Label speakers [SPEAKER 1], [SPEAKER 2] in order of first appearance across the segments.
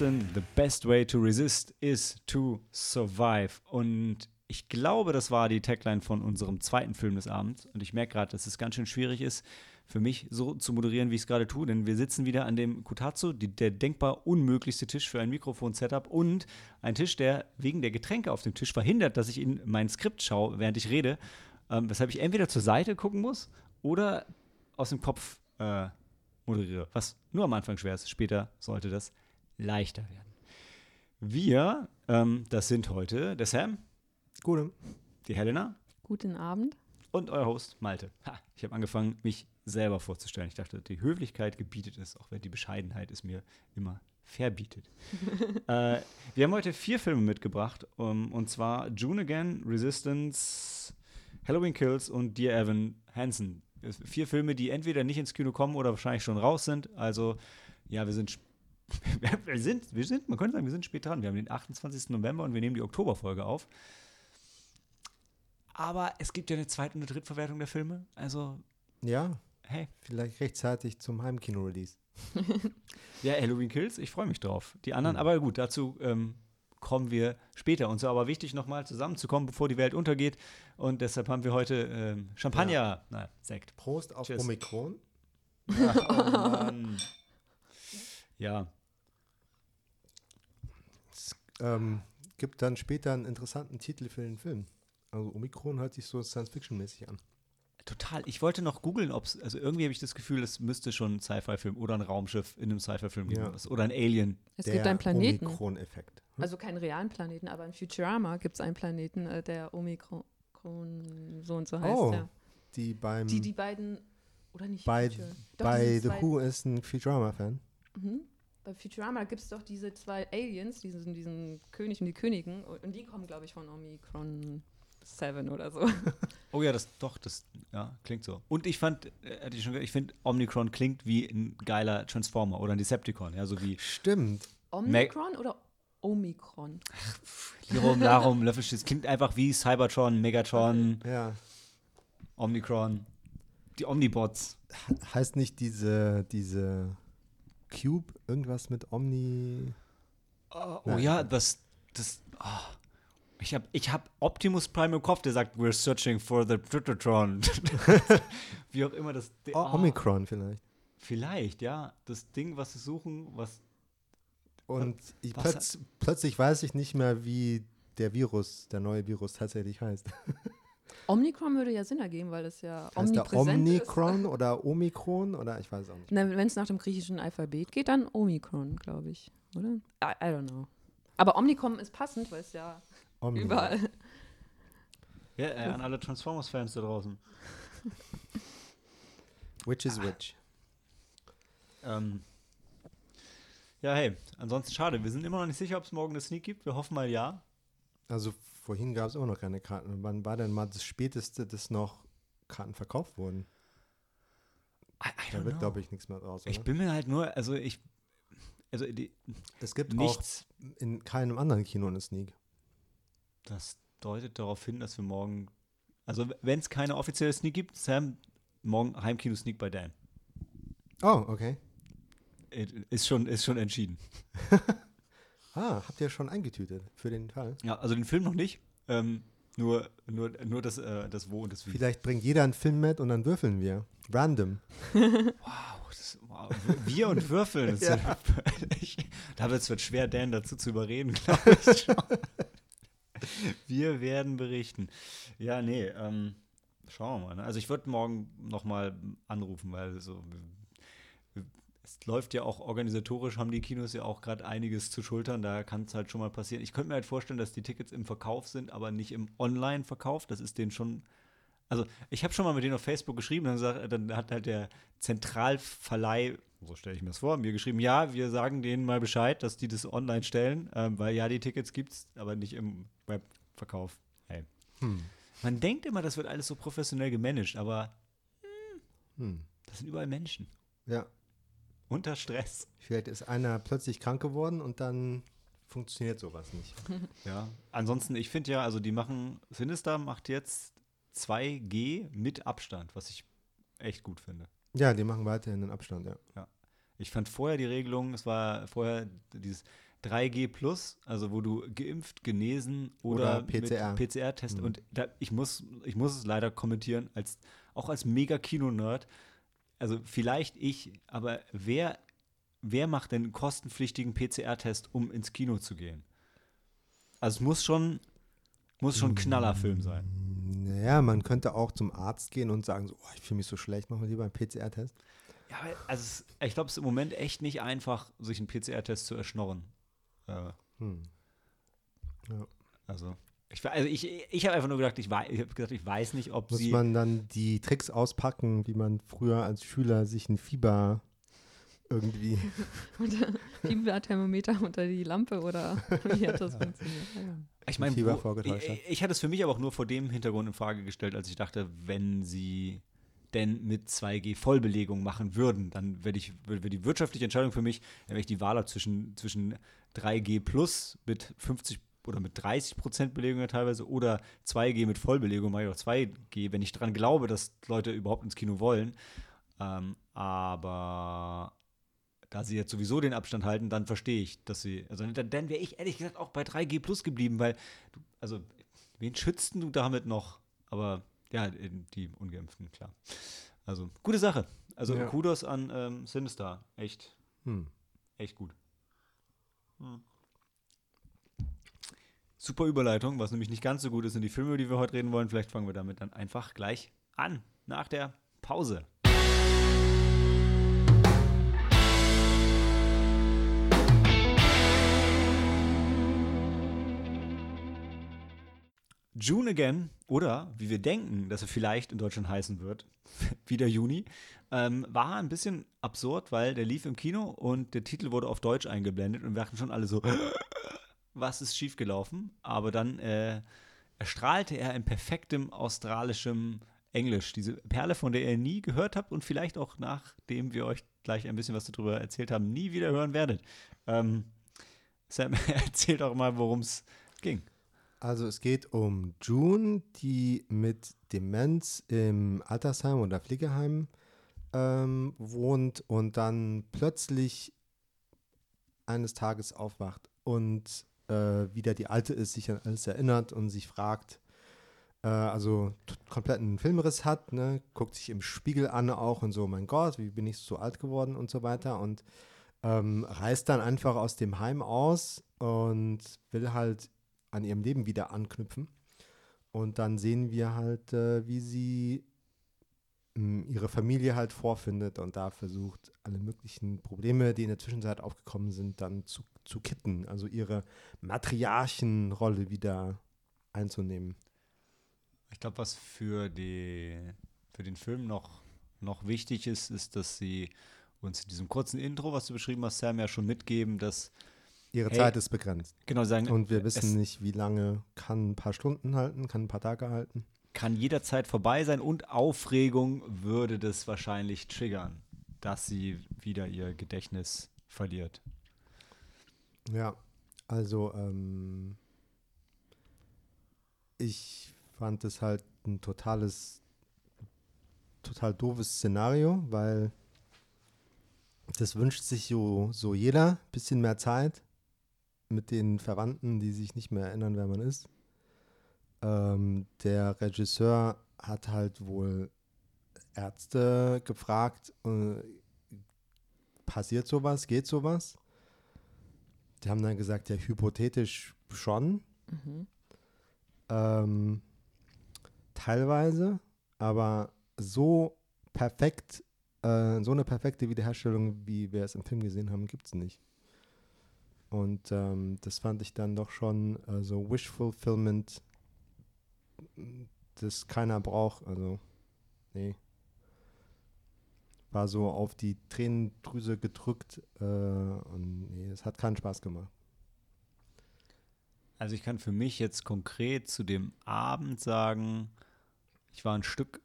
[SPEAKER 1] 115. The best way to resist is to survive. Und ich glaube, das war die Tagline von unserem zweiten Film des Abends. Und ich merke gerade, dass es ganz schön schwierig ist, für mich so zu moderieren, wie ich es gerade tue. Denn wir sitzen wieder an dem Kutatsu, die, der denkbar unmöglichste Tisch für ein Mikrofon-Setup. Und ein Tisch, der wegen der Getränke auf dem Tisch verhindert, dass ich in mein Skript schaue, während ich rede. Ähm, weshalb ich entweder zur Seite gucken muss oder aus dem Kopf äh, moderiere. Was nur am Anfang schwer ist. Später sollte das leichter werden. Wir, ähm, das sind heute der Sam,
[SPEAKER 2] Gute.
[SPEAKER 1] die Helena
[SPEAKER 3] Guten Abend.
[SPEAKER 1] und euer Host Malte. Ha, ich habe angefangen, mich selber vorzustellen. Ich dachte, die Höflichkeit gebietet es, auch wenn die Bescheidenheit es mir immer verbietet. äh, wir haben heute vier Filme mitgebracht, um, und zwar June Again, Resistance, Halloween Kills und Dear Evan Hansen. Es- Vier Filme, die entweder nicht ins Kino kommen oder wahrscheinlich schon raus sind. Also, ja, wir sind, wir sind, wir sind, man könnte sagen, wir sind spät dran. Wir haben den 28. November und wir nehmen die Oktoberfolge auf. Aber es gibt ja eine Zweit- und eine Drittverwertung der Filme. Also,
[SPEAKER 2] Ja,
[SPEAKER 1] hey.
[SPEAKER 2] vielleicht rechtzeitig zum Heimkino-Release.
[SPEAKER 1] Ja, Halloween Kills, ich freue mich drauf. Die anderen,
[SPEAKER 2] Mhm.
[SPEAKER 1] aber gut, dazu ähm, kommen wir später. Uns ist aber wichtig, nochmal zusammenzukommen, bevor die Welt untergeht. Und deshalb haben wir heute ähm, Champagner, na, Sekt.
[SPEAKER 2] Prost auf
[SPEAKER 1] Cheers.
[SPEAKER 2] Omikron.
[SPEAKER 1] Ja, oh Mann. ja,
[SPEAKER 2] ähm, gibt dann später einen interessanten Titel für den Film. Also Omikron hört sich so Science-Fiction-mäßig an.
[SPEAKER 1] total. Ich wollte noch googeln, ob es, also irgendwie habe ich das Gefühl, es müsste schon ein Sci-Fi-Film oder ein Raumschiff in einem Sci-Fi-Film geben.
[SPEAKER 2] Ja.
[SPEAKER 1] Oder ein Alien.
[SPEAKER 3] Es
[SPEAKER 2] Der
[SPEAKER 3] gibt einen Planeten.
[SPEAKER 2] Omikron-Effekt. Hm?
[SPEAKER 3] Also keinen realen Planeten, aber in Futurama gibt es einen Planeten, äh, der Omikron so und so heißt.
[SPEAKER 2] oh,
[SPEAKER 3] Ja.
[SPEAKER 2] die beim
[SPEAKER 3] Die, die beiden, oder nicht
[SPEAKER 2] bei,
[SPEAKER 3] Doch,
[SPEAKER 2] bei The Who ist ein Futurama-Fan.
[SPEAKER 3] Mhm. Bei Futurama gibt es doch diese zwei Aliens, diesen, diesen König und die Königin, und die kommen, glaube ich, von Omikron 7 oder so.
[SPEAKER 1] Oh ja, das doch, das ja, klingt so. Und ich fand, äh, hatte ich schon gesagt, ich finde, Omnicron klingt wie ein geiler Transformer oder ein Decepticon, ja, so wie
[SPEAKER 2] Stimmt.
[SPEAKER 3] Omikron oder Omikron?
[SPEAKER 1] Lirum, Larum, Löffelschiss. Klingt einfach wie Cybertron, Megatron,
[SPEAKER 2] Ja.
[SPEAKER 1] Omnicron. Die Omnibots.
[SPEAKER 2] Heißt nicht diese, diese Cube irgendwas mit Omni.
[SPEAKER 1] Oh,
[SPEAKER 2] Nein.
[SPEAKER 1] ja, das, das, ah. ich habe ich hab Optimus Prime im Kopf, der sagt, we're searching for the Tritotron. wie auch immer das.
[SPEAKER 2] Oh,
[SPEAKER 1] ah,
[SPEAKER 2] Omikron vielleicht.
[SPEAKER 1] Vielleicht, ja. Das Ding, was sie suchen, was.
[SPEAKER 2] Und
[SPEAKER 1] was-
[SPEAKER 2] plötz, plötzlich weiß ich nicht mehr, wie der Virus, der neue Virus tatsächlich heißt.
[SPEAKER 3] Omikron würde ja Sinn ergeben, weil es ja
[SPEAKER 2] Heißt der
[SPEAKER 3] omnipräsent ist.
[SPEAKER 2] Oder Omikron oder ich weiß auch nicht.
[SPEAKER 3] Wenn es nach dem griechischen Alphabet geht, dann Omikron, glaube ich, oder? I, I don't know. Aber Omnicom ist passend, weil es ja
[SPEAKER 2] Omni.
[SPEAKER 3] überall.
[SPEAKER 1] Ja, äh, an alle Transformers-Fans da draußen.
[SPEAKER 2] Which is which?
[SPEAKER 1] Ähm, ja, hey, ansonsten schade. Wir sind immer noch nicht sicher, ob es morgen eine Sneak gibt. Wir hoffen mal ja.
[SPEAKER 2] Also vorhin gab es immer noch keine Karten. Wann war denn mal das späteste, dass noch Karten verkauft wurden?
[SPEAKER 1] I, I
[SPEAKER 2] Da wird, glaube ich, nichts mehr draus.
[SPEAKER 1] Ich
[SPEAKER 2] Oder?
[SPEAKER 1] bin mir halt nur, also ich, also die,
[SPEAKER 2] Es gibt
[SPEAKER 1] nichts,
[SPEAKER 2] auch in keinem anderen Kino eine Sneak.
[SPEAKER 1] das deutet darauf hin, dass wir morgen, also wenn es keine offizielle Sneak gibt, Sam, morgen Heimkino-Sneak bei Dan.
[SPEAKER 2] Oh, okay.
[SPEAKER 1] Ist schon, ist schon entschieden.
[SPEAKER 2] Ah, habt ihr schon eingetütet für den Fall?
[SPEAKER 1] Ja, also den Film noch nicht. Ähm, nur, nur, nur das, äh, das Wo und das Wie.
[SPEAKER 2] Vielleicht bringt jeder einen Film mit und dann würfeln wir. Random.
[SPEAKER 1] Wow, das, wow. Wir und Würfeln. Das
[SPEAKER 2] Ja.
[SPEAKER 1] ja. ich, da wird es schwer, Dan dazu zu überreden, glaube ich. wir werden berichten. Ja, nee, ähm, schauen wir mal. Ne? Also ich würde morgen noch mal anrufen, weil so es läuft ja auch organisatorisch, haben die Kinos ja auch gerade einiges zu schultern. Da kann es halt schon mal passieren. Ich könnte mir halt vorstellen, dass die Tickets im Verkauf sind, aber nicht im Online-Verkauf. Das ist denen schon also ich habe schon mal mit denen auf Facebook geschrieben, dann, sag, dann hat halt der Zentralverleih, so stelle ich mir das vor, mir geschrieben, ja, wir sagen denen mal Bescheid, dass die das online stellen, ähm, weil ja, die Tickets gibt's, aber nicht im Webverkauf. Hey.
[SPEAKER 2] Hm.
[SPEAKER 1] Man denkt immer, das wird alles so professionell gemanagt, aber
[SPEAKER 2] Hm.
[SPEAKER 1] das sind überall Menschen.
[SPEAKER 2] Ja.
[SPEAKER 1] Unter Stress.
[SPEAKER 2] Vielleicht ist einer plötzlich krank geworden und dann funktioniert sowas nicht.
[SPEAKER 1] Ja. Ansonsten, ich finde ja, also die machen, Sinister macht jetzt 2G mit Abstand, was ich echt gut finde.
[SPEAKER 2] Ja, die machen weiterhin den Abstand, ja.
[SPEAKER 1] Ich fand vorher die Regelung, es war vorher dieses 3G plus, also wo du geimpft, genesen oder,
[SPEAKER 2] Oder PCR.
[SPEAKER 1] PCR-Test.
[SPEAKER 2] Mhm.
[SPEAKER 1] Und da, ich, muss, ich muss es leider kommentieren, als, auch als Mega-Kino-Nerd. Also vielleicht ich, aber wer, wer macht denn einen kostenpflichtigen PCR-Test, um ins Kino zu gehen? Also es muss schon, muss schon ein Knallerfilm sein.
[SPEAKER 2] Naja, man könnte auch zum Arzt gehen und sagen, so, oh, ich fühle mich so schlecht, machen wir lieber einen PCR-Test.
[SPEAKER 1] Ja, also es, ich glaube, es ist im Moment echt nicht einfach, sich einen PCR-Test zu erschnorren. Äh,
[SPEAKER 2] Hm.
[SPEAKER 1] also, ich, also ich, ich habe einfach nur gedacht, ich, wei ich habe gesagt, ich weiß nicht, ob
[SPEAKER 2] Muss
[SPEAKER 1] sie.
[SPEAKER 2] man dann die Tricks auspacken, wie man früher als Schüler sich ein Fieber irgendwie.
[SPEAKER 3] Unter Fieberthermometer unter die Lampe oder wie hat das funktioniert? Ja.
[SPEAKER 1] ich meine,
[SPEAKER 2] Fieber
[SPEAKER 1] wo-
[SPEAKER 2] vorgetäuscht hat.
[SPEAKER 1] ich, ich hatte es für mich aber auch nur vor dem Hintergrund in Frage gestellt, als ich dachte, wenn sie denn mit 2G Vollbelegung machen würden, dann wäre ich- wäre die wirtschaftliche Entscheidung für mich, wenn ich die Wahl habe zwischen, zwischen 3G plus mit 50 oder mit 30 Prozent Belegung ja teilweise oder 2G mit Vollbelegung, mache ich auch 2G, wenn ich daran glaube, dass Leute überhaupt ins Kino wollen. Ähm, aber da sie jetzt sowieso den Abstand halten, dann verstehe ich, dass sie, also dann, dann wäre ich ehrlich gesagt auch bei 3G plus geblieben, weil, du, also, wen schützt denn du damit noch? Aber ja, die Ungeimpften, klar. Also, gute Sache. Also,
[SPEAKER 2] Ja.
[SPEAKER 1] Kudos an ähm, Sinister. Echt,
[SPEAKER 2] Hm.
[SPEAKER 1] echt gut. Hm. Super Überleitung, was nämlich nicht ganz so gut ist in die Filme, über die wir heute reden wollen. Vielleicht fangen wir damit dann einfach gleich an, nach der Pause. June Again oder wie wir denken, dass er vielleicht in Deutschland heißen wird, wieder Juni, ähm, war ein bisschen absurd, weil der lief im Kino und der Titel wurde auf Deutsch eingeblendet und wir dachten schon alle so, was ist schiefgelaufen? Aber dann äh, erstrahlte er in perfektem australischem Englisch, diese Perle, von der ihr nie gehört habt und vielleicht auch nachdem wir euch gleich ein bisschen was darüber erzählt haben, nie wieder hören werdet. Ähm, Sam, erzähl doch mal, worum es ging.
[SPEAKER 2] Also es geht um June, die mit Demenz im Altersheim oder Pflegeheim ähm, wohnt und dann plötzlich eines Tages aufwacht und äh, wieder die Alte ist, sich an alles erinnert und sich fragt, äh, also kompletten Filmriss hat, ne, guckt sich im Spiegel an auch und so, mein Gott, wie bin ich so alt geworden und so weiter und ähm, reist dann einfach aus dem Heim aus und will halt an ihrem Leben wieder anknüpfen. Und dann sehen wir halt, äh, wie sie mh, ihre Familie halt vorfindet und da versucht, alle möglichen Probleme, die in der Zwischenzeit aufgekommen sind, dann zu, zu kitten, also ihre Matriarchenrolle wieder einzunehmen.
[SPEAKER 1] Ich glaube, was für, die, für den Film noch, noch wichtig ist, ist, dass sie uns in diesem kurzen Intro, was du beschrieben hast, Sam, ja schon mitgeben, dass,
[SPEAKER 2] Ihre
[SPEAKER 1] Hey.
[SPEAKER 2] Zeit ist begrenzt.
[SPEAKER 1] genau, sagen,
[SPEAKER 2] Und wir wissen nicht, wie lange kann ein paar Stunden halten, kann ein paar Tage halten.
[SPEAKER 1] kann jederzeit vorbei sein und Aufregung würde das wahrscheinlich triggern, dass sie wieder ihr Gedächtnis verliert.
[SPEAKER 2] Ja, also ähm, ich fand es halt ein totales, total doofes Szenario, weil das wünscht sich so, so jeder, bisschen mehr Zeit mit den Verwandten, die sich nicht mehr erinnern, wer man ist. Ähm, der Regisseur hat halt wohl Ärzte gefragt, äh, passiert sowas, geht sowas? Die haben dann gesagt, ja, hypothetisch schon.
[SPEAKER 3] Mhm.
[SPEAKER 2] Ähm, teilweise, aber so perfekt, äh, so eine perfekte Wiederherstellung, wie wir es im Film gesehen haben, gibt es nicht. Und ähm, das fand ich dann doch schon äh, so Wish Fulfillment, das keiner braucht. Also, nee. War so auf die Tränendrüse gedrückt äh, und nee, es hat keinen Spaß gemacht.
[SPEAKER 1] Also ich kann für mich jetzt konkret zu dem Abend sagen, ich war ein Stück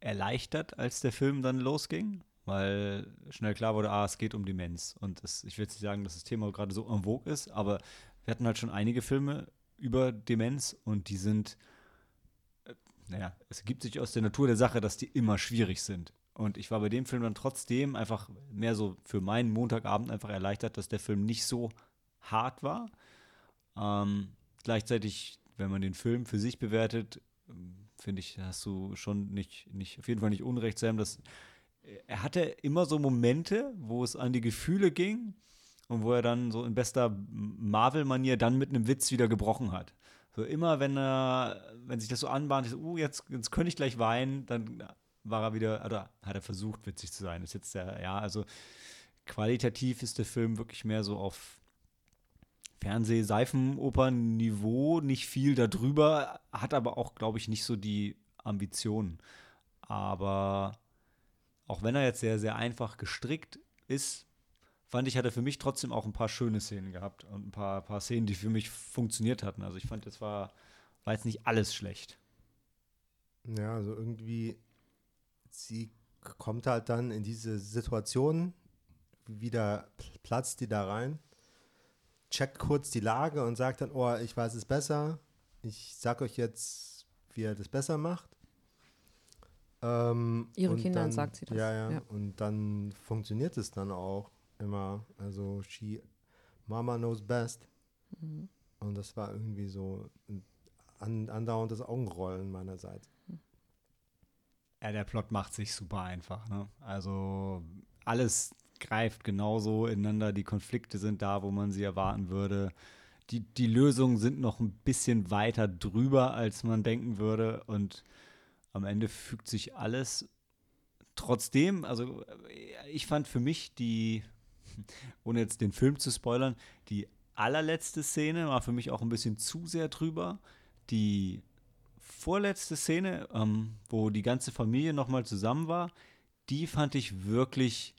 [SPEAKER 1] erleichtert, als der Film dann losging, weil schnell klar wurde, ah, es geht um Demenz. Und es, ich will jetzt nicht sagen, dass das Thema gerade so en vogue ist, aber wir hatten halt schon einige Filme über Demenz und die sind, äh, naja, es ergibt sich aus der Natur der Sache, dass die immer schwierig sind. Und ich war bei dem Film dann trotzdem einfach mehr so für meinen Montagabend einfach erleichtert, dass der Film nicht so hart war. Ähm, gleichzeitig, wenn man den Film für sich bewertet, finde ich, hast du schon nicht, nicht, auf jeden Fall nicht Unrecht, Sam, dass er hatte immer so Momente, wo es an die Gefühle ging und wo er dann so in bester Marvel-Manier dann mit einem Witz wieder gebrochen hat. So immer, wenn er, wenn sich das so anbahnt, so, uh, jetzt, jetzt könnte ich gleich weinen, dann war er wieder, oder hat er versucht, witzig zu sein. ist jetzt der, ja, also qualitativ ist der Film wirklich mehr so auf Fernseh-Seifenopern-Niveau, nicht viel darüber, hat aber auch, glaube ich, nicht so die Ambitionen. Aber auch wenn er jetzt sehr, sehr einfach gestrickt ist, fand ich, hat er für mich trotzdem auch ein paar schöne Szenen gehabt und ein paar, paar Szenen, die für mich funktioniert hatten. Also ich fand, das war, war jetzt nicht alles schlecht.
[SPEAKER 2] Ja, also irgendwie, sie kommt halt dann in diese Situation, wieder platzt die da rein, checkt kurz die Lage und sagt dann, oh, ich weiß es besser, ich sag euch jetzt, wie er das besser macht. Ähm,
[SPEAKER 3] Ihre Kindern dann, sagt sie das.
[SPEAKER 2] Ja, ja, ja, Und dann funktioniert es dann auch immer. Also, she, Mama knows best. Mhm. Und das war irgendwie so ein andauerndes Augenrollen meinerseits.
[SPEAKER 1] Ja, der Plot macht sich super einfach. Ne? Also, alles greift genauso ineinander. Die Konflikte sind da, wo man sie erwarten würde. Die, die Lösungen sind noch ein bisschen weiter drüber, als man denken würde. Und am Ende fügt sich alles. Trotzdem, also ich fand für mich die, ohne jetzt den Film zu spoilern, die allerletzte Szene war für mich auch ein bisschen zu sehr drüber. Die vorletzte Szene, ähm, wo die ganze Familie nochmal zusammen war, die fand ich wirklich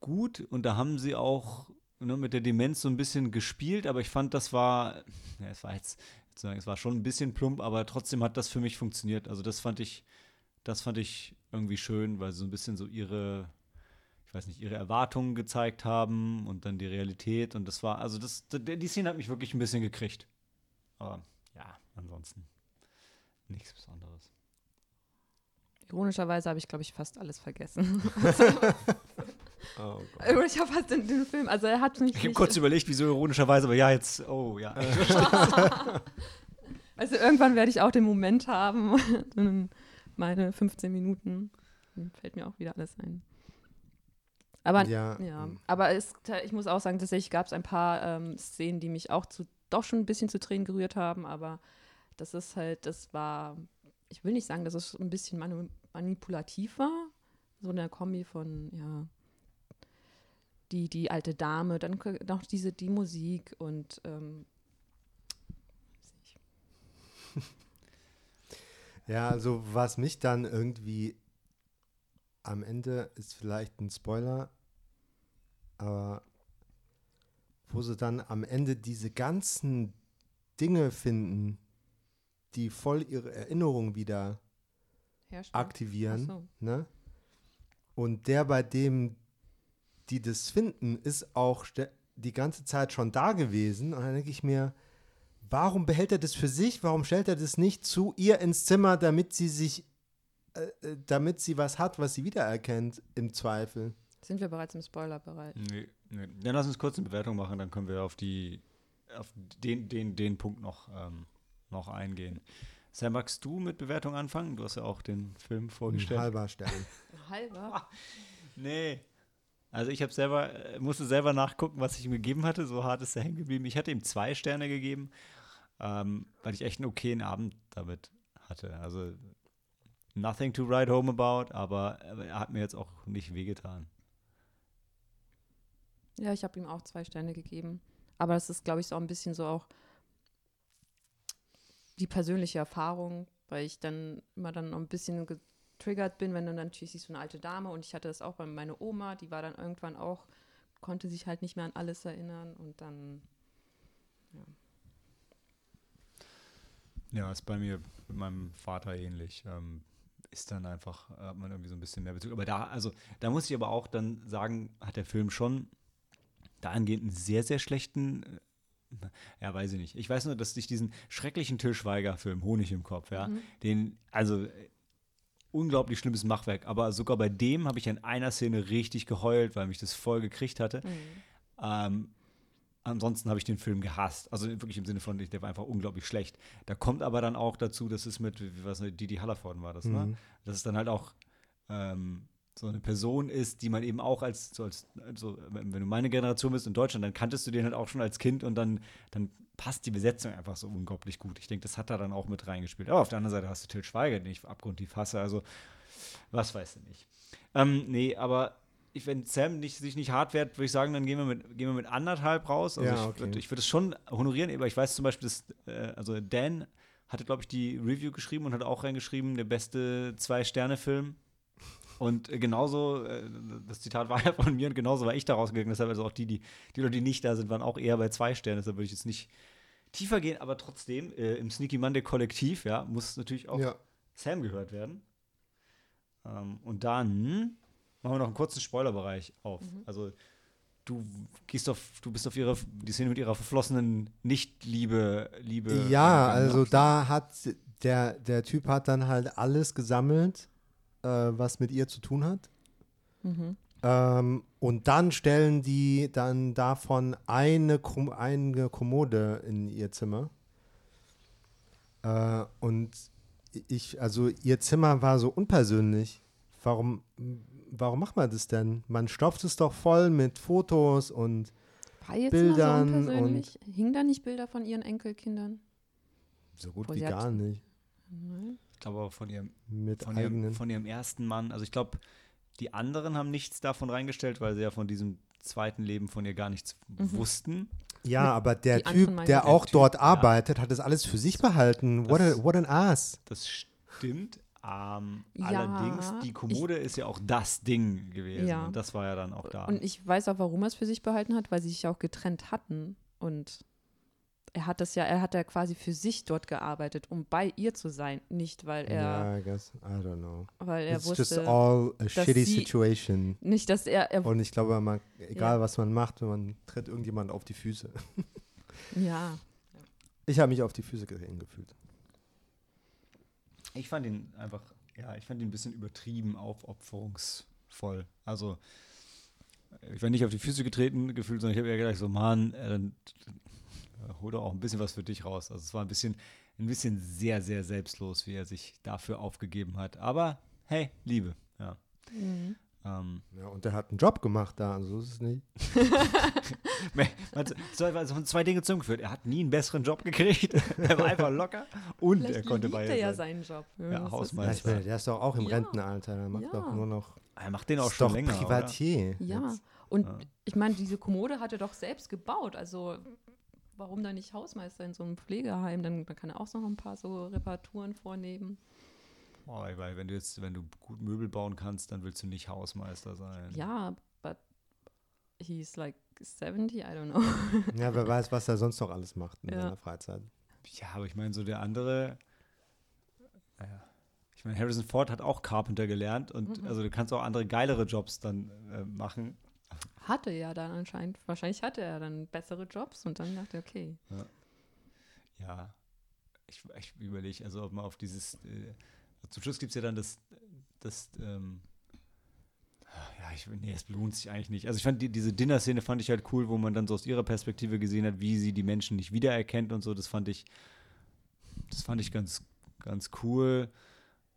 [SPEAKER 1] gut und da haben sie auch ne, mit der Demenz so ein bisschen gespielt, aber ich fand, das war, ja, es war jetzt sagen. Es war schon ein bisschen plump, aber trotzdem hat das für mich funktioniert. Also das fand ich, das fand ich irgendwie schön, weil sie so ein bisschen so ihre, ich weiß nicht, ihre Erwartungen gezeigt haben und dann die Realität. Und das war, also das, die Szene hat mich wirklich ein bisschen gekriegt. Aber ja, ansonsten nichts Besonderes.
[SPEAKER 3] Ironischerweise habe ich, glaube ich, fast alles vergessen. Oh ich habe fast den, den, Film, also er hat mich.
[SPEAKER 1] Ich habe kurz überlegt, wieso ironischerweise, aber ja, jetzt, oh ja.
[SPEAKER 3] also irgendwann werde ich auch den Moment haben, meine 15 Minuten, dann fällt mir auch wieder alles ein. Aber ja, ja. Hm. aber es, ich muss auch sagen, tatsächlich gab es ein paar ähm, Szenen, die mich auch zu, doch schon ein bisschen zu Tränen gerührt haben, aber das ist halt, das war, ich will nicht sagen, dass es ein bisschen manipulativ war, so eine Kombi von, ja, die, die alte Dame, dann noch diese, die Musik und ähm,
[SPEAKER 2] Ja, also was mich dann irgendwie am Ende ist vielleicht ein Spoiler, aber wo sie dann am Ende diese ganzen Dinge finden, die voll ihre Erinnerung wieder Herstellen. aktivieren, so. ne? Und der, bei dem die das finden, ist auch die ganze Zeit schon da gewesen. Und dann denke ich mir, warum behält er das für sich? Warum stellt er das nicht zu ihr ins Zimmer, damit sie sich, äh, äh damit sie was hat, was sie wiedererkennt, im Zweifel?
[SPEAKER 3] Sind wir bereits im Spoilerbereich?
[SPEAKER 1] Nee, nee. Dann lass uns kurz eine Bewertung machen, dann können wir auf die, auf den, den, den Punkt noch, ähm, noch eingehen. Sam, magst du mit Bewertung anfangen? Du hast ja auch den Film vorgestellt.
[SPEAKER 2] Ein halber Stern.
[SPEAKER 3] halber?
[SPEAKER 1] nee. Also ich habe selber, äh, musste selber nachgucken, was ich ihm gegeben hatte. So hart ist er hängen geblieben. Ich hatte ihm zwei Sterne gegeben, ähm, weil ich echt einen okayen Abend damit hatte. Also nothing to write home about, aber er hat mir jetzt auch nicht wehgetan.
[SPEAKER 3] Ja, ich habe ihm auch zwei Sterne gegeben. Aber das ist, glaube ich, so ein bisschen so auch die persönliche Erfahrung, weil ich dann immer dann noch ein bisschen getriggert bin, wenn du dann natürlich siehst, so eine alte Dame und ich hatte das auch bei meiner Oma, die war dann irgendwann auch, konnte sich halt nicht mehr an alles erinnern und dann, ja.
[SPEAKER 1] Ja, ist bei mir mit meinem Vater ähnlich. Ähm, ist dann einfach, hat man irgendwie so ein bisschen mehr Bezug. Aber da, also, da muss ich aber auch dann sagen, hat der Film schon dahingehend einen sehr, sehr schlechten äh, ja, weiß ich nicht. Ich weiß nur, dass ich diesen schrecklichen Till Schweiger-Film Honig im Kopf, ja, mhm. den, also unglaublich schlimmes Machwerk. Aber sogar bei dem habe ich in einer Szene richtig geheult, weil mich das voll gekriegt hatte. Mhm. Ähm, ansonsten habe ich den Film gehasst. Also wirklich im Sinne von, der war einfach unglaublich schlecht. Da kommt aber dann auch dazu, dass es mit, wie was Didi Hallerford war das, ne? mhm. ne? Das ist dann halt auch ähm, so eine Person ist, die man eben auch als, so als also, wenn du meine Generation bist in Deutschland, dann kanntest du den halt auch schon als Kind und dann, dann passt die Besetzung einfach so unglaublich gut. Ich denke, das hat da dann auch mit reingespielt. Aber auf der anderen Seite hast du Till Schweiger, den ich abgrundtief hasse, also was weiß ich nicht. Ähm, nee, aber ich, wenn Sam nicht, sich nicht hart wehrt, würde ich sagen, dann gehen wir mit, gehen wir mit anderthalb raus. Also ja, okay. ich würde es schon honorieren, aber ich weiß zum Beispiel, dass, äh, also Dan hatte, glaube ich, die Review geschrieben und hat auch reingeschrieben, der beste Zwei-Sterne-Film. Und äh, genauso, äh, das Zitat war ja von mir und genauso war ich da rausgegangen. Deshalb also auch die, die, die Leute, die nicht da sind, waren auch eher bei zwei Sternen. Deshalb würde ich jetzt nicht tiefer gehen, aber trotzdem, äh, im Sneaky Monday Kollektiv, ja, muss natürlich auch ja. Sam gehört werden. Ähm, und dann machen wir noch einen kurzen Spoilerbereich auf. Mhm. Also du gehst auf, du bist auf ihre, die Szene mit ihrer verflossenen Nicht-Liebe, Liebe.
[SPEAKER 2] Ja, also da hat der, der Typ hat dann halt alles gesammelt, äh, was mit ihr zu tun hat. Mhm. Ähm, und dann stellen die dann davon eine, eine Kommode in ihr Zimmer. Äh, und ich, also ihr Zimmer war so unpersönlich. Warum warum macht man das denn? Man stopft es doch voll mit Fotos und War jetzt Bildern. So und
[SPEAKER 3] Hingen da nicht Bilder von ihren Enkelkindern?
[SPEAKER 2] So gut Wo wie gar nicht.
[SPEAKER 1] Ich glaube aber von ihrem, mit von, ihrem, von ihrem ersten Mann. Also ich glaube, die anderen haben nichts davon reingestellt, weil sie ja von diesem zweiten Leben von ihr gar nichts mhm. wussten.
[SPEAKER 2] Ja, aber der Typ, der auch typ, dort arbeitet, hat das alles für sich behalten. What, a, what an ass.
[SPEAKER 1] Das stimmt, ähm, ja, allerdings, die Kommode ich, ist ja auch das Ding gewesen. Ja. Und das war ja dann auch da.
[SPEAKER 3] Und ich weiß auch, warum er es für sich behalten hat, weil sie sich auch getrennt hatten. Und er hat das ja, er hat ja quasi für sich dort gearbeitet, um bei ihr zu sein, nicht weil er. Ja,
[SPEAKER 2] yeah, I guess, I don't know.
[SPEAKER 3] Weil er
[SPEAKER 2] It's
[SPEAKER 3] wusste,
[SPEAKER 2] just all a shitty sie, situation.
[SPEAKER 3] Nicht, dass er, er
[SPEAKER 2] Und ich glaube, man, egal ja. was man macht, man tritt irgendjemand auf die Füße.
[SPEAKER 3] ja.
[SPEAKER 2] Ich habe mich auf die Füße gefühlt.
[SPEAKER 1] Ich fand ihn einfach, ja, ich fand ihn ein bisschen übertrieben aufopferungsvoll. Also, ich war nicht auf die Füße getreten gefühlt, sondern ich habe eher gedacht, so, Mann, äh, dann äh, hol doch auch ein bisschen was für dich raus. Also, es war ein bisschen, ein bisschen sehr, sehr selbstlos, wie er sich dafür aufgegeben hat. Aber hey, Liebe, ja. Mhm.
[SPEAKER 2] Ähm, ja, und der hat einen Job gemacht da, also so ist es nicht.
[SPEAKER 1] also von zwei Dinge zusammengeführt. Er hat nie einen besseren Job gekriegt. er war einfach locker und Vielleicht er konnte bei
[SPEAKER 3] er ja seinen Job.
[SPEAKER 1] Ja, Hausmeister.
[SPEAKER 2] Ja, der ist doch auch im ja. Rentenalter. Der macht ja. doch nur noch.
[SPEAKER 1] Er macht den auch schon länger.
[SPEAKER 2] Privatier.
[SPEAKER 3] Oder? Ja. Jetzt. Und ich meine, diese Kommode hat er doch selbst gebaut. Also warum dann nicht Hausmeister in so einem Pflegeheim? Dann, dann kann er auch noch ein paar so Reparaturen vornehmen.
[SPEAKER 1] Oh, weil wenn du jetzt, wenn du gut Möbel bauen kannst, dann willst du nicht Hausmeister sein.
[SPEAKER 3] Ja, but he's like 70, I don't know.
[SPEAKER 2] ja, wer weiß, was er sonst noch alles macht in ja. seiner Freizeit.
[SPEAKER 1] Ja, aber ich meine, so der andere, naja, ich meine, Harrison Ford hat auch Carpenter gelernt und mhm. also du kannst auch andere geilere Jobs dann äh, machen.
[SPEAKER 3] Hatte ja dann anscheinend, wahrscheinlich hatte er dann bessere Jobs und dann dachte er, okay.
[SPEAKER 1] Ja, ja. ich, ich überlege, also ob man auf dieses äh, zum Schluss gibt es ja dann das, das ähm, ja, ich, nee, es lohnt sich eigentlich nicht. Also ich fand die, diese Dinner-Szene fand ich halt cool, wo man dann so aus ihrer Perspektive gesehen hat, wie sie die Menschen nicht wiedererkennt und so. Das fand ich, das fand ich ganz, ganz cool.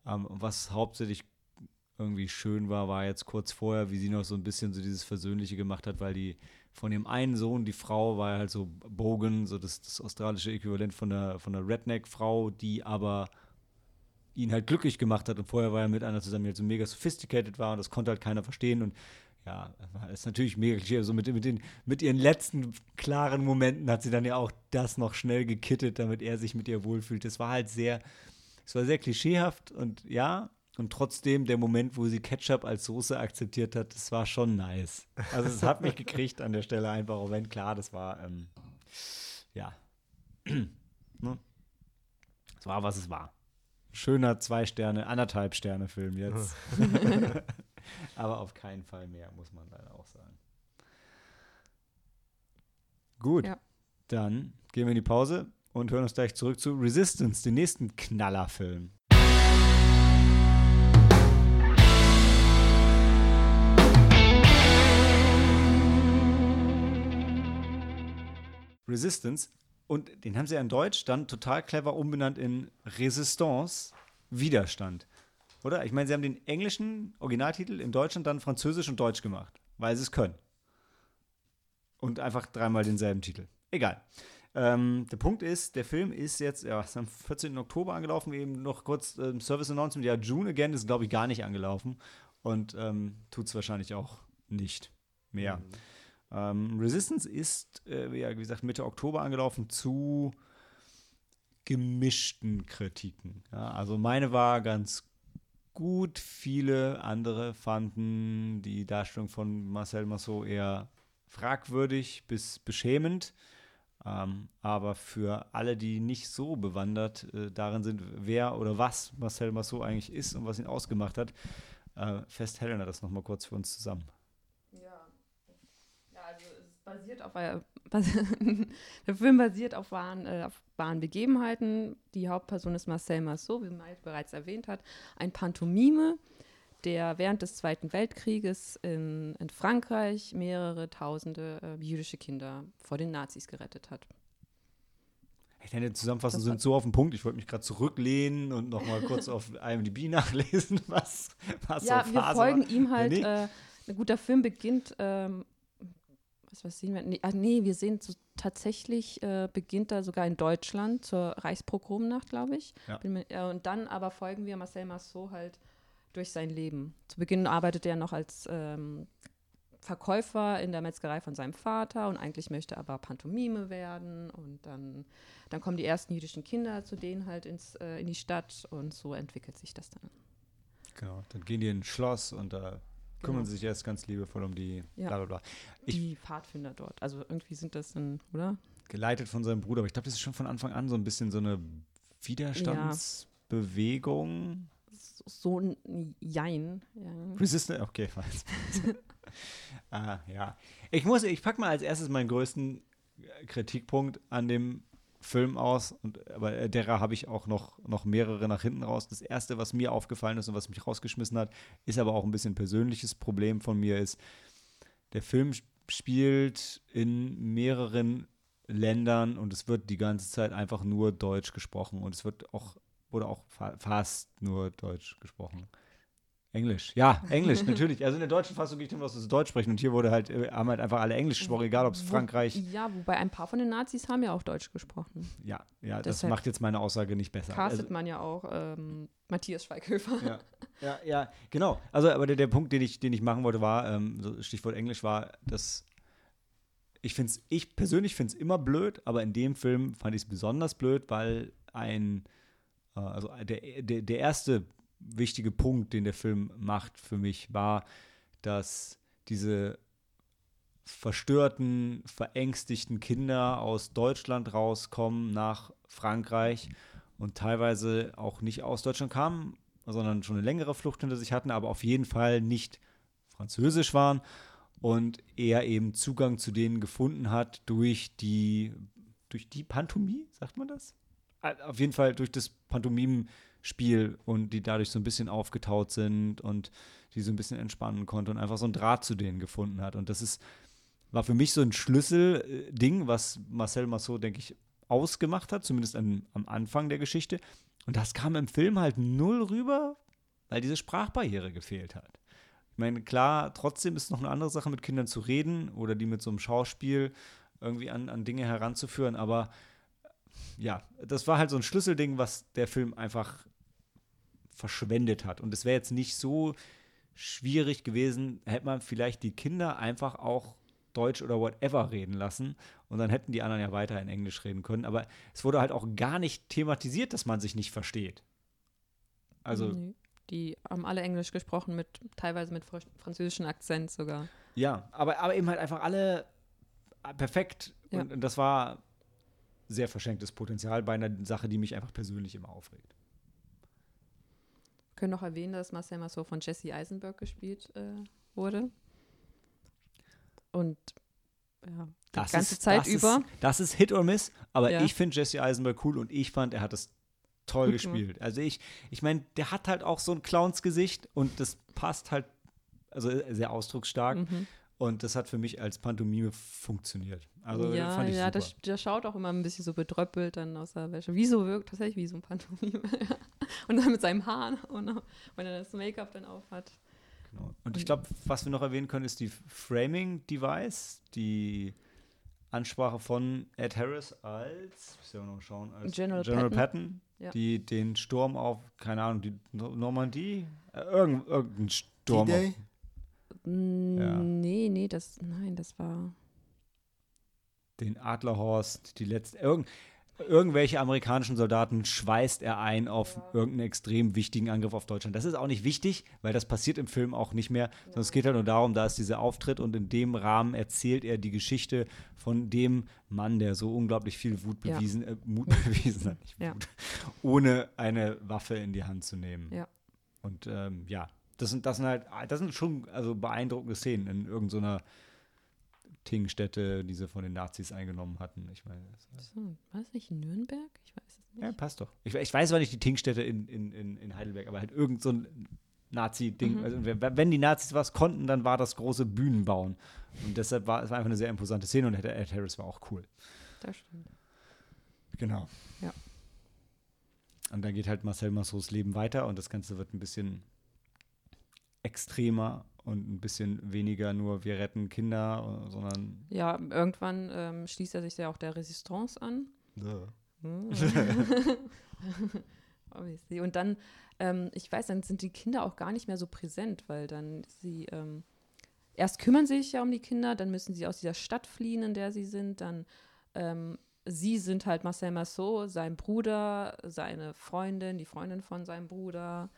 [SPEAKER 1] Ähm, was hauptsächlich irgendwie schön war, war jetzt kurz vorher, wie sie noch so ein bisschen so dieses Versöhnliche gemacht hat, weil die von ihrem einen Sohn, die Frau war halt so Bogan, so das, das australische Äquivalent von der, von der Redneck-Frau, die aber ihn halt glücklich gemacht hat. Und vorher war er mit einer zusammen, die halt so mega sophisticated war und das konnte halt keiner verstehen. Und ja, ist natürlich mega klischee. Also mit, mit, den, mit ihren letzten klaren Momenten hat sie dann ja auch das noch schnell gekittet, damit er sich mit ihr wohlfühlt. Das war halt sehr, es war sehr klischeehaft und ja, und trotzdem der Moment, wo sie Ketchup als Soße akzeptiert hat, das war schon nice. Also es hat mich gekriegt an der Stelle einfach, auch wenn klar, das war, ähm, ja, ne? es war, was es war schöner zwei Sterne, anderthalb Sterne Film jetzt. Aber auf keinen Fall mehr, muss man leider auch sagen. Gut, ja. dann gehen wir in die Pause und hören uns gleich zurück zu Resistance, den nächsten Knallerfilm. Resistance. Und den haben sie ja in Deutsch dann total clever umbenannt in Resistance, Widerstand. Oder? Ich meine, sie haben den englischen Originaltitel in Deutschland dann französisch und deutsch gemacht, weil sie es können. Und einfach dreimal denselben Titel. Egal. Ähm, der Punkt ist, der Film ist jetzt, ja, ist am 14. Oktober angelaufen, eben noch kurz ähm, Service Announcement. Ja, June Again ist, glaube ich, gar nicht angelaufen und ähm, tut es wahrscheinlich auch nicht mehr. Mhm. Ähm, Resistance ist, äh, wie gesagt, Mitte Oktober angelaufen zu gemischten Kritiken. Ja, also meine war ganz gut, viele andere fanden die Darstellung von Marcel Massot eher fragwürdig bis beschämend. Ähm, aber für alle, die nicht so bewandert äh, darin sind, wer oder was Marcel Massot eigentlich ist und was ihn ausgemacht hat, äh, fest Helena das nochmal kurz für uns zusammen.
[SPEAKER 3] Ja, ja also es basiert auf, äh, der Film basiert auf wahren, äh, auf wahren Begebenheiten. Die Hauptperson ist Marcel Massot, wie Mike bereits erwähnt hat, ein Pantomime der während des Zweiten Weltkrieges in, in Frankreich mehrere tausende äh, jüdische Kinder vor den Nazis gerettet hat.
[SPEAKER 1] Deine Zusammenfassungen sind so auf den Punkt. Ich wollte mich gerade zurücklehnen und noch mal kurz auf IMDb nachlesen, was, was
[SPEAKER 3] ja, so wir folgen war. ihm halt. Nee. äh, ein guter Film beginnt. Ähm, was, was sehen wir? Nee, ah, nee wir sehen so, tatsächlich äh, beginnt er sogar in Deutschland zur Reichspogromnacht, glaube ich. Ja. und dann aber folgen wir Marcel Marceau halt durch sein Leben. Zu Beginn arbeitete er noch als ähm, Verkäufer in der Metzgerei von seinem Vater und eigentlich möchte aber Pantomime werden und dann, dann kommen die ersten jüdischen Kinder zu denen halt ins, äh, in die Stadt und so entwickelt sich das dann.
[SPEAKER 1] Genau, dann gehen die in ein Schloss und da kümmern genau. sie sich erst ganz liebevoll um die
[SPEAKER 3] ja. bla bla bla. Ich, die Pfadfinder dort, also irgendwie sind das dann, oder?
[SPEAKER 1] Geleitet von seinem Bruder, aber ich glaube, das ist schon von Anfang an so ein bisschen so eine Widerstandsbewegung. Ja
[SPEAKER 3] so ein Jein. Ja.
[SPEAKER 1] Resistant, okay, ah, ja. Ich muss, ich packe mal als erstes meinen größten Kritikpunkt an dem Film aus, und, aber derer habe ich auch noch, noch mehrere nach hinten raus. Das erste, was mir aufgefallen ist und was mich rausgeschmissen hat, ist aber auch ein bisschen ein persönliches Problem von mir, ist, der Film spielt in mehreren Ländern und es wird die ganze Zeit einfach nur Deutsch gesprochen und es wird auch wurde auch fa fast nur Deutsch gesprochen. Englisch, ja, Englisch, natürlich. Also in der deutschen Fassung geht es dass sie Deutsch sprechen und hier wurde halt, äh, haben halt einfach alle Englisch gesprochen, egal ob es Frankreich.
[SPEAKER 3] Ja, wobei ein paar von den Nazis haben ja auch Deutsch gesprochen.
[SPEAKER 1] Ja, ja, das macht jetzt meine Aussage nicht besser.
[SPEAKER 3] Castet also, man ja auch ähm, Matthias Schweighöfer.
[SPEAKER 1] Ja, ja, ja, genau. Also, aber der, der Punkt, den ich, den ich machen wollte, war, ähm, so Stichwort Englisch, war, dass ich finde es, ich persönlich finde es immer blöd, aber in dem Film fand ich es besonders blöd, weil ein äh, also der, der, der erste wichtige Punkt, den der Film macht für mich, war, dass diese verstörten, verängstigten Kinder aus Deutschland rauskommen nach Frankreich und teilweise auch nicht aus Deutschland kamen, sondern schon eine längere Flucht hinter sich hatten, aber auf jeden Fall nicht französisch waren und er eben Zugang zu denen gefunden hat durch die durch die Pantomie, sagt man das? auf jeden Fall durch das Pantomimenspiel und die dadurch so ein bisschen aufgetaut sind und die so ein bisschen entspannen konnte und einfach so ein Draht zu denen gefunden hat. Und das ist, war für mich so ein Schlüsselding, was Marcel Massot, denke ich, ausgemacht hat, zumindest am, am Anfang der Geschichte. Und das kam im Film halt null rüber, weil diese Sprachbarriere gefehlt hat. Ich meine, klar, trotzdem ist noch eine andere Sache, mit Kindern zu reden oder die mit so einem Schauspiel irgendwie an, an Dinge heranzuführen, aber ja, das war halt so ein Schlüsselding, was der Film einfach verschwendet hat. Und es wäre jetzt nicht so schwierig gewesen, hätte man vielleicht die Kinder einfach auch Deutsch oder whatever reden lassen und dann hätten die anderen ja weiter in Englisch reden können. Aber es wurde halt auch gar nicht thematisiert, dass man sich nicht versteht. Also. Nee,
[SPEAKER 3] die haben alle Englisch gesprochen, mit, teilweise mit französischem Akzent sogar.
[SPEAKER 1] Ja, aber, aber eben halt einfach alle perfekt. Ja. Und, und das war sehr verschenktes Potenzial bei einer Sache, die mich einfach persönlich immer aufregt.
[SPEAKER 3] Wir können noch erwähnen, dass Marcel Marceau von Jesse Eisenberg gespielt äh, wurde. Und ja, die das ganze ist, Zeit
[SPEAKER 1] das
[SPEAKER 3] über.
[SPEAKER 1] Ist, das ist Hit or Miss, aber ja. ich finde Jesse Eisenberg cool und ich fand, er hat es toll Gut gespielt. Also ich, ich meine, der hat halt auch so ein Clownsgesicht und das passt halt, also sehr ausdrucksstark. Mhm. Und das hat für mich als Pantomime funktioniert. Also
[SPEAKER 3] ja,
[SPEAKER 1] fand ich
[SPEAKER 3] ja,
[SPEAKER 1] super.
[SPEAKER 3] Der, der schaut auch immer ein bisschen so bedröppelt dann aus der Wäsche. Wie so wirkt tatsächlich wie so ein Pantomime. und dann mit seinem Haaren und wenn er das Make-up dann auf hat.
[SPEAKER 1] Genau. Und ich glaube, was wir noch erwähnen können, ist die Framing-Device, die Ansprache von Ed Harris als, soll noch schauen, als
[SPEAKER 3] General
[SPEAKER 1] General
[SPEAKER 3] Patton.
[SPEAKER 1] Patton,
[SPEAKER 3] Ja.
[SPEAKER 1] die den Sturm auf, keine Ahnung, die No- Normandie, äh, irgendein, irgendein Sturm.
[SPEAKER 2] D-Day?
[SPEAKER 1] Ja.
[SPEAKER 3] Nee, nee, das, nein, das war.
[SPEAKER 1] den Adlerhorst, die letzte, irgend, irgendwelche amerikanischen Soldaten schweißt er ein auf irgendeinen extrem wichtigen Angriff auf Deutschland. Das ist auch nicht wichtig, weil das passiert im Film auch nicht mehr, sondern es geht halt nur darum, da ist dieser Auftritt und in dem Rahmen erzählt er die Geschichte von dem Mann, der so unglaublich viel Wut
[SPEAKER 3] Ja.
[SPEAKER 1] bewiesen, äh, Mut bewiesen hat,
[SPEAKER 3] Ja.
[SPEAKER 1] Wut, ohne eine Waffe in die Hand zu nehmen.
[SPEAKER 3] Ja.
[SPEAKER 1] Und ähm, ja, das sind, das sind halt, das sind schon also beeindruckende Szenen in irgendeiner Tingstätte, die sie von den Nazis eingenommen hatten. Ich meine,
[SPEAKER 3] So, war es nicht in Nürnberg? Ich weiß es nicht.
[SPEAKER 1] ja, passt doch. Ich, ich weiß zwar nicht die Tingstätte in, in, in, in Heidelberg, aber halt irgend so ein Nazi-Ding.
[SPEAKER 3] Mhm.
[SPEAKER 1] Also, wenn die Nazis was konnten, dann war das große Bühnenbauen. Und deshalb war es war einfach eine sehr imposante Szene und Ed Ed Harris war auch cool.
[SPEAKER 3] Das stimmt.
[SPEAKER 1] Genau.
[SPEAKER 3] Ja.
[SPEAKER 1] Und dann geht halt Marcel Massos Leben weiter und das Ganze wird ein bisschen extremer und ein bisschen weniger nur wir retten Kinder, sondern
[SPEAKER 3] Ja, irgendwann ähm, schließt er sich ja auch der Resistance an. Hm. Obviously. Und dann, ähm, ich weiß, dann sind die Kinder auch gar nicht mehr so präsent, weil dann sie ähm, erst kümmern sie sich ja um die Kinder, dann müssen sie aus dieser Stadt fliehen, in der sie sind, dann ähm, sie sind halt Marcel Massot, sein Bruder, seine Freundin, die Freundin von seinem Bruder.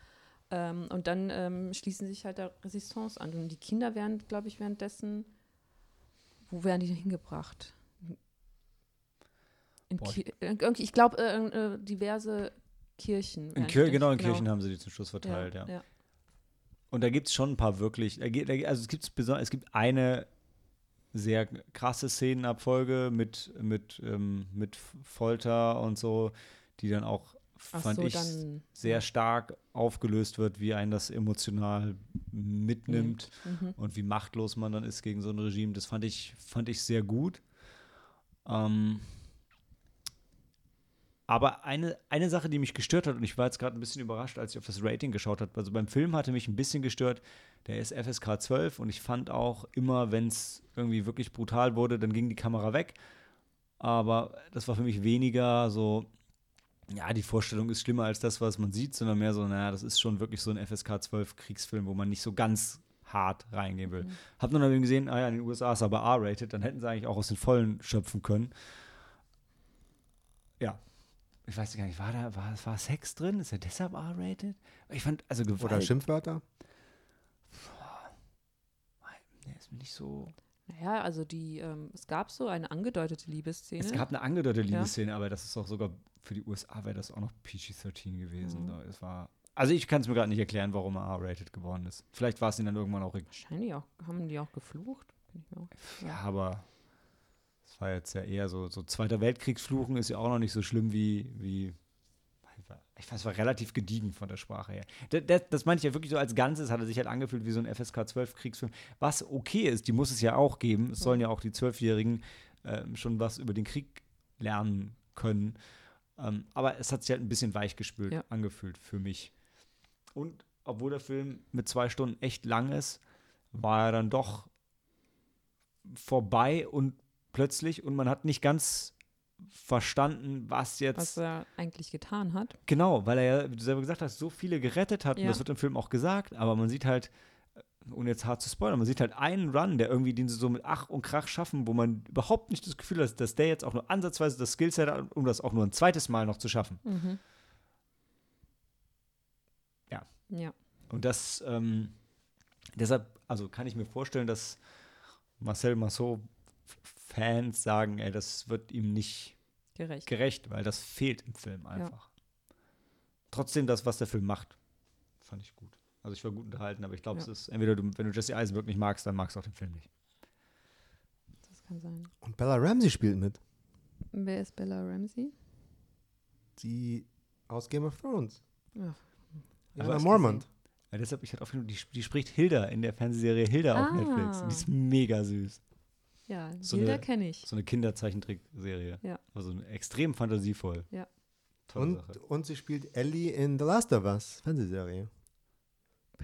[SPEAKER 3] Ähm, und dann ähm, schließen sich halt der Resistance an. Und die Kinder werden, glaube ich, währenddessen, wo werden die denn hingebracht? Ich glaube, äh, äh, diverse Kirchen.
[SPEAKER 1] in Kir genau in Kirchen haben sie die zum Schluss
[SPEAKER 3] ja,
[SPEAKER 1] verteilt, ja.
[SPEAKER 3] ja.
[SPEAKER 1] Und da gibt es schon ein paar wirklich, also es gibt, es gibt eine sehr krasse Szenenabfolge mit, mit, ähm, mit Folter und so, die dann auch, fand
[SPEAKER 3] so,
[SPEAKER 1] ich, sehr stark aufgelöst wird, wie einen das emotional mitnimmt
[SPEAKER 3] Mhm.
[SPEAKER 1] und wie machtlos man dann ist gegen so ein Regime. Das fand ich, fand ich sehr gut. Ähm, aber eine, eine Sache, die mich gestört hat, und ich war jetzt gerade ein bisschen überrascht, als ich auf das Rating geschaut habe. Also beim Film hatte mich ein bisschen gestört, der ist FSK 12 und ich fand auch immer, wenn es irgendwie wirklich brutal wurde, dann ging die Kamera weg. Aber das war für mich weniger so, ja, die Vorstellung ist schlimmer als das, was man sieht, sondern mehr so, naja, das ist schon wirklich so ein FSK 12 Kriegsfilm, wo man nicht so ganz hart reingehen will. Hab nur noch eben gesehen, ah ja, in den USA ist er aber R-rated, dann hätten sie eigentlich auch aus den Vollen schöpfen können. Ja. Ich weiß gar nicht, war da, war, war Sex drin? Ist er deshalb R-rated? Ich fand, also Gewalt.
[SPEAKER 2] Oder Schimpfwörter?
[SPEAKER 1] Nee, ist mir nicht so.
[SPEAKER 3] Naja, also die, ähm, es gab so eine angedeutete Liebesszene.
[SPEAKER 1] Es gab eine angedeutete
[SPEAKER 3] Ja.
[SPEAKER 1] Liebesszene, aber das ist auch sogar für die USA wäre das auch noch PG-13 gewesen.
[SPEAKER 3] Mhm.
[SPEAKER 1] Da, es war, also ich kann es mir gerade nicht erklären, warum er R-rated geworden ist. Vielleicht war es ihnen dann irgendwann auch
[SPEAKER 3] Wahrscheinlich auch, haben die auch geflucht? Auch-
[SPEAKER 1] Ja, aber es war jetzt ja eher so, so Zweiter Weltkriegsfluchen ist ja auch noch nicht so schlimm wie, wie ich weiß, es war relativ gediegen von der Sprache her. Das, das, das meine ich ja wirklich so als Ganzes, hat er sich halt angefühlt wie so ein FSK 12 Kriegsfilm. Was okay ist, die muss es ja auch geben. Es sollen ja auch die Zwölfjährigen ähm, schon was über den Krieg lernen können. Ähm, aber es hat sich halt ein bisschen weichgespült
[SPEAKER 3] Ja.
[SPEAKER 1] angefühlt für mich. Und obwohl der Film mit zwei Stunden echt lang ist, war er dann doch vorbei und plötzlich und man hat nicht ganz verstanden, was jetzt
[SPEAKER 3] Was er eigentlich getan hat.
[SPEAKER 1] genau, weil er ja, wie du selber gesagt hast, so viele gerettet hat und
[SPEAKER 3] Ja.
[SPEAKER 1] das wird im Film auch gesagt, aber man sieht halt ohne jetzt hart zu spoilern, man sieht halt einen Run, der irgendwie den sie so mit Ach und Krach schaffen, wo man überhaupt nicht das Gefühl hat, dass der jetzt auch nur ansatzweise das Skillset hat, um das auch nur ein zweites Mal noch zu schaffen.
[SPEAKER 3] Mhm.
[SPEAKER 1] Ja.
[SPEAKER 3] Ja.
[SPEAKER 1] Und das, ähm, deshalb, also kann ich mir vorstellen, dass Marcel Massot-Fans sagen, ey, das wird ihm nicht
[SPEAKER 3] Gerecht.
[SPEAKER 1] gerecht, weil das fehlt im Film einfach. Trotzdem das, was der Film macht, fand ich gut. Also ich war gut unterhalten, aber ich glaube,
[SPEAKER 3] Ja.
[SPEAKER 1] es ist entweder du, wenn du Jesse Eisenberg nicht magst, dann magst du auch den Film nicht.
[SPEAKER 3] das kann sein.
[SPEAKER 2] Und Bella Ramsey spielt mit.
[SPEAKER 3] Wer ist Bella Ramsey?
[SPEAKER 2] Die aus Game of Thrones.
[SPEAKER 3] Ja.
[SPEAKER 2] Ja,
[SPEAKER 1] Aber es-
[SPEAKER 2] Mormont.
[SPEAKER 1] Ja, deshalb, ich hatte auf die, die spricht Hilda in der Fernsehserie Hilda ah. auf Netflix. Und die ist mega süß.
[SPEAKER 3] Ja, so Hilda kenne ich.
[SPEAKER 1] So eine Kinderzeichentrickserie.
[SPEAKER 3] Ja.
[SPEAKER 1] Also extrem fantasievoll.
[SPEAKER 3] Ja.
[SPEAKER 2] und, und sie spielt Ellie in The Last of Us, Fernsehserie.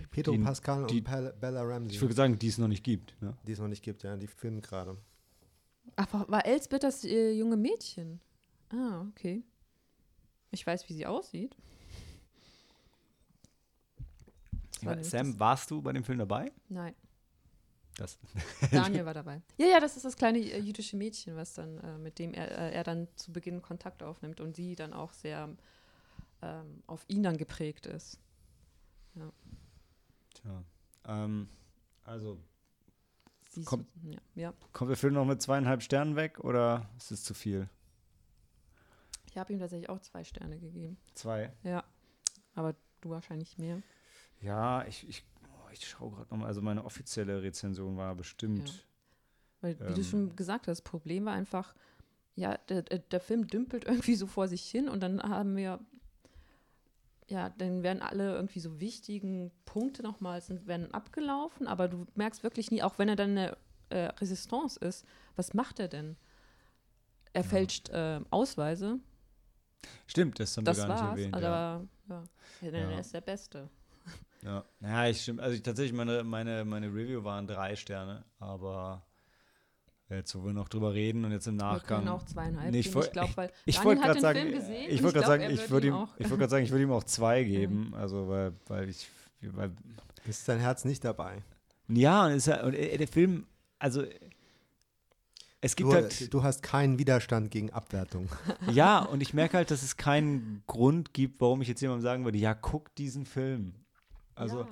[SPEAKER 2] Pedro die, Pascal die, und Bella Ramsey.
[SPEAKER 1] Ich würde sagen, die es noch nicht gibt. Ne?
[SPEAKER 2] Die es noch nicht gibt, ja. Die filmen gerade.
[SPEAKER 3] Ach, war Elsbeth das äh, junge Mädchen? Ah, okay. Ich weiß, wie sie aussieht.
[SPEAKER 1] Ja, Sam, warst du bei dem Film dabei?
[SPEAKER 3] Nein.
[SPEAKER 1] Das.
[SPEAKER 3] Daniel war dabei. Ja, ja, das ist das kleine äh, jüdische Mädchen, was dann, äh, mit dem er, äh, er dann zu Beginn Kontakt aufnimmt und sie dann auch sehr ähm, auf ihn dann geprägt ist. Ja.
[SPEAKER 1] Tja. Ähm, also.
[SPEAKER 3] Kommt, ja, ja.
[SPEAKER 1] kommt der Film noch mit zweieinhalb Sternen weg oder ist es zu viel?
[SPEAKER 3] Ich habe ihm tatsächlich auch zwei Sterne gegeben.
[SPEAKER 1] Zwei?
[SPEAKER 3] Ja. Aber du wahrscheinlich mehr.
[SPEAKER 1] Ja, ich, ich, oh, ich schaue gerade nochmal. Also meine offizielle Rezension war bestimmt. Ja.
[SPEAKER 3] Weil, wie ähm, du schon gesagt hast, das Problem war einfach, ja, der, der Film dümpelt irgendwie so vor sich hin und dann haben wir, ja, dann werden alle irgendwie so wichtigen Punkte nochmal werden abgelaufen, aber du merkst wirklich nie, auch wenn er dann eine äh, Resistance ist, was macht er denn? Er ja. fälscht äh, Ausweise.
[SPEAKER 1] Stimmt, das haben
[SPEAKER 3] das
[SPEAKER 1] wir gar war's, nicht erwähnt.
[SPEAKER 3] Aber ja, ja. ja. er ist der Beste.
[SPEAKER 1] Ja, ja ich stimme. Also ich, tatsächlich, meine, meine, meine Review waren drei Sterne, aber jetzt, wo wir noch drüber reden und jetzt im Nachgang.
[SPEAKER 3] Wir können auch zweieinhalb nee, ich,
[SPEAKER 1] ich glaube, weil ich wollte gerade sagen, ich wollte gerade sagen, ich würde ihm, ich wollte gerade sagen, ich würde ihm auch zwei geben, also weil, weil ich, weil
[SPEAKER 2] ist dein Herz nicht dabei?
[SPEAKER 1] Ja, und, ist und äh, der Film, also es gibt
[SPEAKER 2] du,
[SPEAKER 1] halt,
[SPEAKER 2] du hast keinen Widerstand gegen Abwertung.
[SPEAKER 1] Ja, und ich merke halt, dass es keinen Grund gibt, warum ich jetzt jemandem sagen würde, ja, guck diesen Film. Also, ja.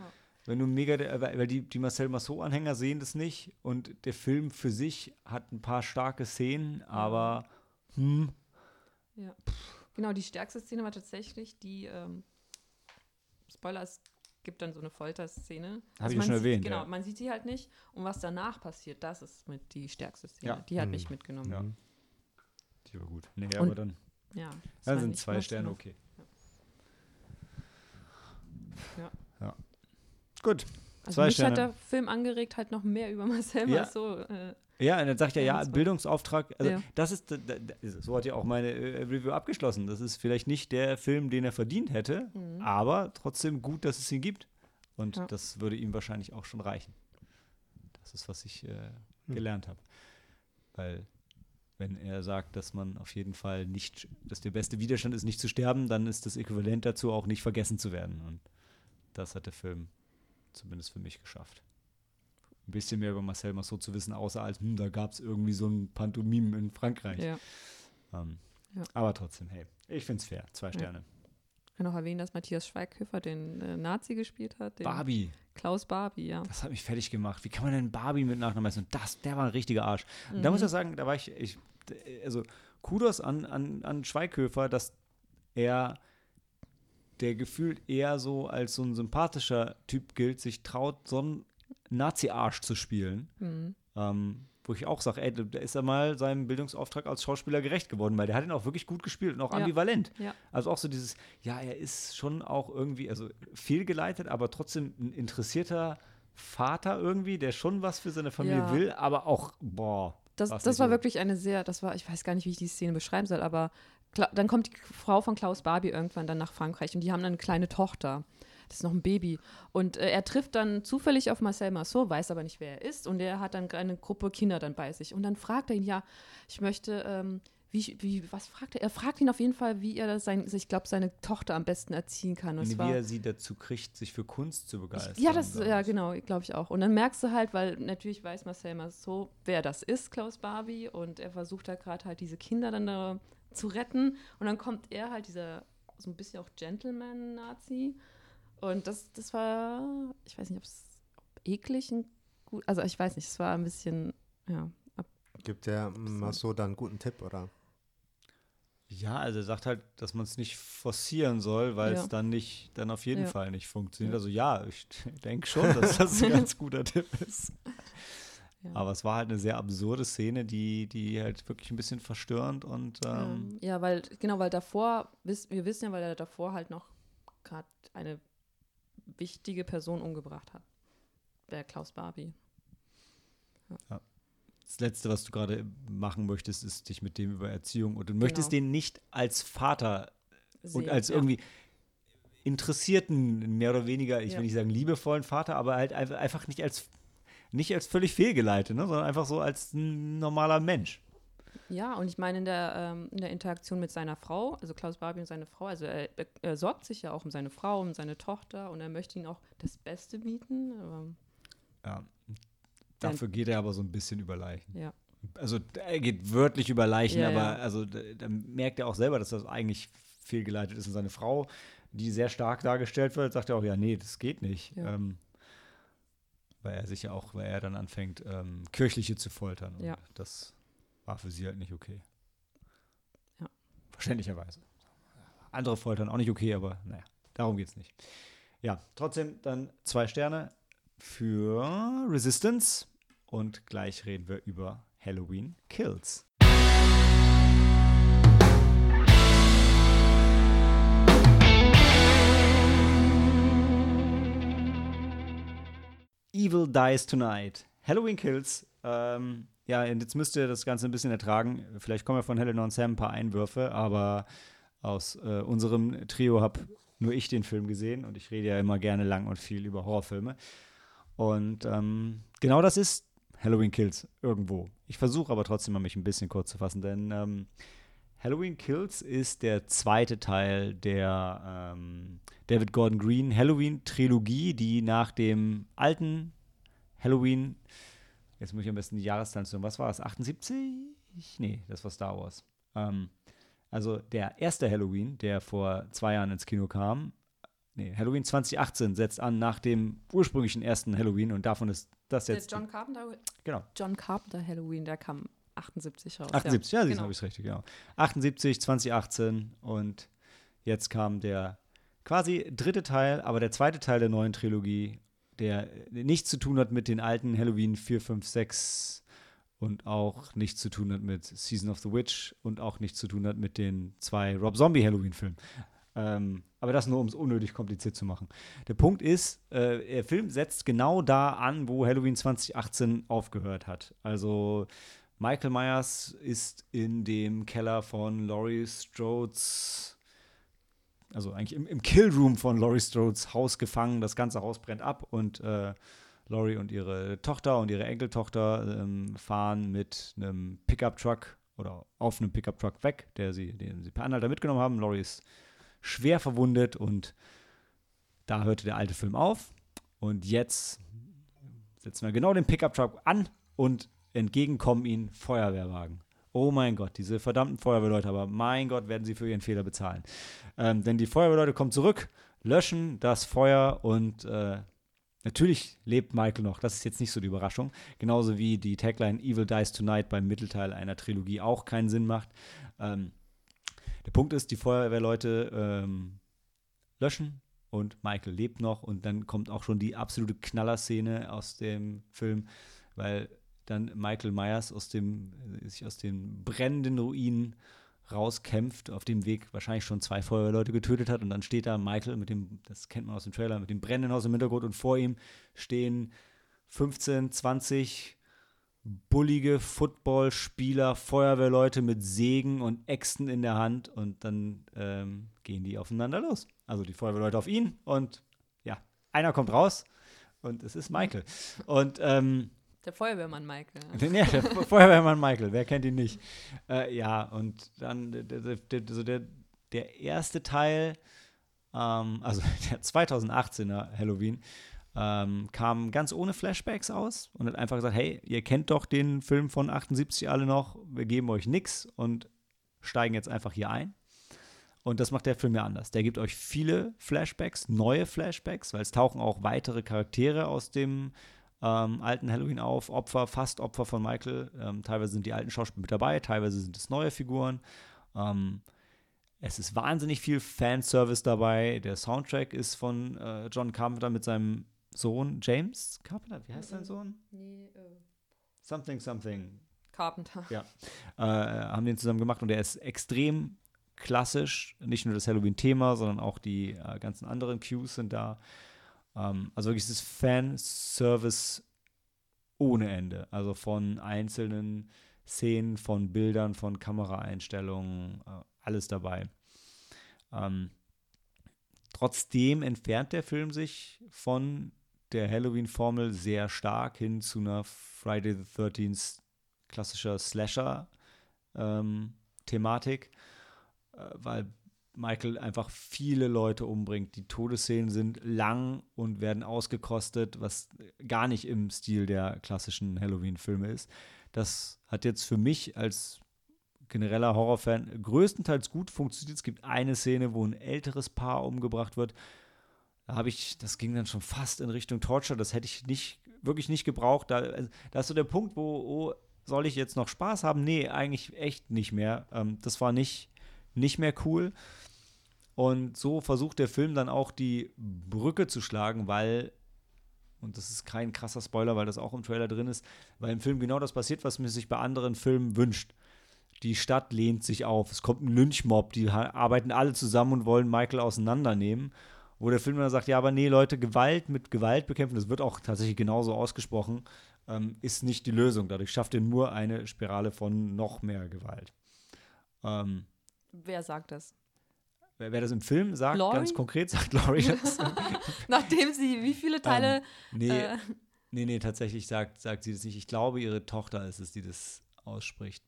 [SPEAKER 1] Wenn du mega, weil die, die Marcel Massot-Anhänger sehen das nicht und der Film für sich hat ein paar starke Szenen, aber hm.
[SPEAKER 3] Ja. Genau, die stärkste Szene war tatsächlich die, ähm, Spoiler, es gibt dann so eine Folterszene. Habe
[SPEAKER 1] also ich schon erwähnt.
[SPEAKER 3] Genau,
[SPEAKER 1] ja.
[SPEAKER 3] man sieht sie halt nicht und was danach passiert, das ist mit die stärkste Szene. Ja. Die hat mhm. mich mitgenommen. Ja.
[SPEAKER 1] Die war gut. Nee, und, aber dann.
[SPEAKER 3] Ja.
[SPEAKER 1] Dann sind zwei Sterne okay.
[SPEAKER 3] Ja.
[SPEAKER 1] Ja. Gut.
[SPEAKER 3] Also Zwei mich Sterne. hat der Film angeregt, halt noch mehr über Marcel ja. so. Äh,
[SPEAKER 1] ja, und dann sagt er, ja, Bildungsauftrag, also ja. das ist, so hat ja auch meine äh, Review abgeschlossen. Das ist vielleicht nicht der Film, den er verdient hätte, mhm. aber trotzdem gut, dass es ihn gibt. Und ja. das würde ihm wahrscheinlich auch schon reichen. Das ist, was ich äh, hm. gelernt habe. Weil, wenn er sagt, dass man auf jeden Fall nicht, dass der beste Widerstand ist, nicht zu sterben, dann ist das Äquivalent dazu auch nicht vergessen zu werden. Und das hat der Film zumindest für mich geschafft. Ein bisschen mehr über Marcel Massot zu wissen, außer als, hm, da gab es irgendwie so ein Pantomim in Frankreich.
[SPEAKER 3] Ja.
[SPEAKER 1] Ähm, ja. Aber trotzdem, hey, ich finde es fair. Zwei Sterne.
[SPEAKER 3] Ich kann noch erwähnen, dass Matthias Schweighöfer den äh, Nazi gespielt hat.
[SPEAKER 1] Barbie.
[SPEAKER 3] Klaus Barbie, ja.
[SPEAKER 1] Das hat mich fertig gemacht. Wie kann man denn Barbie mit Nachnamen heißen? Und das, der war ein richtiger Arsch. Mhm. Da muss ich sagen, da war ich, ich also Kudos an, an, an Schweighöfer, dass er der gefühlt eher so als so ein sympathischer Typ gilt, sich traut, so einen Nazi-Arsch zu spielen. Mhm. Ähm, wo ich auch sage, ey, da ist er mal seinem Bildungsauftrag als Schauspieler gerecht geworden, weil der hat ihn auch wirklich gut gespielt und auch ja. ambivalent.
[SPEAKER 3] Ja.
[SPEAKER 1] Also auch so dieses, ja, er ist schon auch irgendwie, also fehlgeleitet, aber trotzdem ein interessierter Vater irgendwie, der schon was für seine Familie ja. will, aber auch, boah.
[SPEAKER 3] Das, das war so. wirklich eine sehr, das war, ich weiß gar nicht, wie ich die Szene beschreiben soll, aber dann kommt die Frau von Klaus Barbie irgendwann dann nach Frankreich und die haben dann eine kleine Tochter. Das ist noch ein Baby. Und äh, er trifft dann zufällig auf Marcel Marceau, weiß aber nicht, wer er ist. Und er hat dann eine Gruppe Kinder dann bei sich. Und dann fragt er ihn, ja, ich möchte, ähm, wie, wie, was fragt er? Er fragt ihn auf jeden Fall, wie er sein, ich glaube, seine Tochter am besten erziehen kann.
[SPEAKER 1] Und wie war, er sie dazu kriegt, sich für Kunst zu begeistern.
[SPEAKER 3] Ich, ja, das, ja, genau, glaube ich auch. Und dann merkst du halt, weil natürlich weiß Marcel Marceau, wer das ist, Klaus Barbie. Und er versucht da gerade halt diese Kinder dann da zu retten. Und dann kommt er halt, dieser so ein bisschen auch Gentleman-Nazi. Und das, das war, ich weiß nicht, ob es eklig ein gut, also ich weiß nicht, es war ein bisschen, ja. Ab,
[SPEAKER 2] Gibt der mal so dann einen guten Tipp, oder?
[SPEAKER 1] Ja, also er sagt halt, dass man es nicht forcieren soll, weil ja. es dann nicht, dann auf jeden ja. Fall nicht funktioniert. Ja. Also ja, ich denke schon, dass das ein ganz guter Tipp ist. Aber es war halt eine sehr absurde Szene, die, die halt wirklich ein bisschen verstörend und ähm
[SPEAKER 3] ja, weil, genau, weil davor, wir wissen ja, weil er davor halt noch gerade eine wichtige Person umgebracht hat. Wäre Klaus Barbie.
[SPEAKER 1] Ja. ja. Das Letzte, was du gerade machen möchtest, ist dich mit dem über Erziehung und du möchtest genau. den nicht als Vater Sehen, und als ja. irgendwie interessierten, mehr oder weniger, ich ja. will nicht sagen liebevollen Vater, aber halt einfach nicht als nicht als völlig fehlgeleitet, ne, sondern einfach so als ein normaler Mensch.
[SPEAKER 3] Ja, und ich meine, in der, ähm, in der Interaktion mit seiner Frau, also Klaus Barbie und seine Frau, also er, er, sorgt sich ja auch um seine Frau, um seine Tochter und er möchte ihnen auch das Beste bieten.
[SPEAKER 1] ja, dafür geht er aber so ein bisschen über Leichen.
[SPEAKER 3] Ja.
[SPEAKER 1] Also er geht wörtlich über Leichen, ja, aber ja. also da, da, merkt er auch selber, dass das eigentlich fehlgeleitet ist. Und seine Frau, die sehr stark dargestellt wird, sagt ja auch, ja, nee, das geht nicht. Ja. Ähm, weil er sich ja auch, weil er dann anfängt, ähm, kirchliche zu foltern.
[SPEAKER 3] ja.
[SPEAKER 1] das war für sie halt nicht okay.
[SPEAKER 3] Ja.
[SPEAKER 1] Verständlicherweise. Andere foltern auch nicht okay, aber naja, darum geht es nicht. Ja, trotzdem dann zwei Sterne für Resistance und gleich reden wir über Halloween Kills. Evil Dies Tonight. Halloween Kills. Ähm, ja, jetzt müsst ihr das Ganze ein bisschen ertragen. Vielleicht kommen ja von Helena und Sam ein paar Einwürfe, aber aus äh, unserem Trio habe nur ich den Film gesehen und ich rede ja immer gerne lang und viel über Horrorfilme. Und ähm, genau das ist Halloween Kills irgendwo. Ich versuche aber trotzdem mal mich ein bisschen kurz zu fassen, denn ähm, Halloween Kills ist der zweite Teil der ähm, David Gordon Green Halloween Trilogie, die nach dem alten Halloween Jetzt muss ich am besten die Jahreszahl sagen. Was war das? 78? Nee, das war Star Wars. Ähm, also der erste Halloween, der vor zwei Jahren ins Kino kam, nee, Halloween 2018 setzt an nach dem ursprünglichen ersten Halloween und davon ist das jetzt.
[SPEAKER 3] Der John Carpenter?
[SPEAKER 1] Genau.
[SPEAKER 3] John Carpenter Halloween, der kam 78 raus.
[SPEAKER 1] 78, ja, ja genau. habe ich es richtig, genau. 78, 2018 und jetzt kam der quasi dritte Teil, aber der zweite Teil der neuen Trilogie der nichts zu tun hat mit den alten Halloween 4, 5, 6 und auch nichts zu tun hat mit Season of the Witch und auch nichts zu tun hat mit den zwei Rob Zombie Halloween-Filmen. Ähm, aber das nur, um es unnötig kompliziert zu machen. Der Punkt ist, äh, der Film setzt genau da an, wo Halloween 2018 aufgehört hat. Also Michael Myers ist in dem Keller von Laurie Strode's also eigentlich im, im Killroom von Laurie Strodes Haus gefangen. Das ganze Haus brennt ab und äh, Laurie und ihre Tochter und ihre Enkeltochter ähm, fahren mit einem Pickup-Truck oder auf einem Pickup-Truck weg, der sie, den sie per Anhalter mitgenommen haben. Laurie ist schwer verwundet und da hörte der alte Film auf. Und jetzt setzen wir genau den Pickup-Truck an und entgegenkommen ihnen Feuerwehrwagen. Oh mein Gott, diese verdammten Feuerwehrleute, aber mein Gott, werden sie für ihren Fehler bezahlen. Ähm, denn die Feuerwehrleute kommen zurück, löschen das Feuer und äh, natürlich lebt Michael noch. Das ist jetzt nicht so die Überraschung. Genauso wie die Tagline Evil Dies Tonight beim Mittelteil einer Trilogie auch keinen Sinn macht. Ähm, der Punkt ist, die Feuerwehrleute ähm, löschen und Michael lebt noch und dann kommt auch schon die absolute Knallerszene aus dem Film, weil dann Michael Myers aus dem, sich aus den brennenden Ruinen rauskämpft, auf dem Weg wahrscheinlich schon zwei Feuerwehrleute getötet hat und dann steht da Michael mit dem, das kennt man aus dem Trailer, mit dem brennenden Haus im Hintergrund und vor ihm stehen 15, 20 bullige Footballspieler, Feuerwehrleute mit Sägen und Äxten in der Hand und dann ähm, gehen die aufeinander los. Also die Feuerwehrleute auf ihn und ja, einer kommt raus und es ist Michael. Und ähm,
[SPEAKER 3] der Feuerwehrmann Michael.
[SPEAKER 1] Ja, der Feuerwehrmann Michael, wer kennt ihn nicht? Äh, ja, und dann der, der, der, der erste Teil, ähm, also der 2018er Halloween, ähm, kam ganz ohne Flashbacks aus und hat einfach gesagt, hey, ihr kennt doch den Film von 78 alle noch, wir geben euch nichts und steigen jetzt einfach hier ein. Und das macht der Film ja anders. Der gibt euch viele Flashbacks, neue Flashbacks, weil es tauchen auch weitere Charaktere aus dem ähm, alten Halloween auf, Opfer, fast Opfer von Michael. Ähm, teilweise sind die alten Schauspieler mit dabei, teilweise sind es neue Figuren. Ähm, es ist wahnsinnig viel Fanservice dabei. Der Soundtrack ist von äh, John Carpenter mit seinem Sohn James Carpenter. Wie heißt sein Sohn? Nee, äh. Something, something.
[SPEAKER 3] Carpenter.
[SPEAKER 1] Ja. Äh, haben den zusammen gemacht und der ist extrem klassisch. Nicht nur das Halloween-Thema, sondern auch die äh, ganzen anderen Cues sind da. Ähm, also wirklich das Fanservice ohne Ende. Also von einzelnen Szenen, von Bildern, von Kameraeinstellungen, äh, alles dabei. Ähm, trotzdem entfernt der Film sich von der Halloween-Formel sehr stark hin zu einer Friday the 13th klassischer Slasher-Thematik, ähm, äh, weil Michael einfach viele Leute umbringt. Die Todesszenen sind lang und werden ausgekostet, was gar nicht im Stil der klassischen Halloween-Filme ist. Das hat jetzt für mich als genereller Horrorfan größtenteils gut funktioniert. Es gibt eine Szene, wo ein älteres Paar umgebracht wird. Da habe ich, das ging dann schon fast in Richtung Torture. Das hätte ich nicht, wirklich nicht gebraucht. Da, also, da ist so der Punkt, wo, oh, soll ich jetzt noch Spaß haben? Nee, eigentlich echt nicht mehr. Ähm, das war nicht, nicht mehr cool. Und so versucht der Film dann auch die Brücke zu schlagen, weil, und das ist kein krasser Spoiler, weil das auch im Trailer drin ist, weil im Film genau das passiert, was man sich bei anderen Filmen wünscht. Die Stadt lehnt sich auf, es kommt ein Lynchmob, die arbeiten alle zusammen und wollen Michael auseinandernehmen. Wo der Film dann sagt, ja, aber nee, Leute, Gewalt mit Gewalt bekämpfen, das wird auch tatsächlich genauso ausgesprochen, ähm, ist nicht die Lösung. Dadurch schafft ihr nur eine Spirale von noch mehr Gewalt. Ähm,
[SPEAKER 3] Wer sagt das?
[SPEAKER 1] wer, wer das im Film sagt, Laurie? ganz konkret sagt Laurie das.
[SPEAKER 3] Nachdem sie wie viele Teile. Ähm,
[SPEAKER 1] nee, äh, nee, nee, tatsächlich sagt, sagt sie das nicht. Ich glaube, ihre Tochter ist es, die das ausspricht.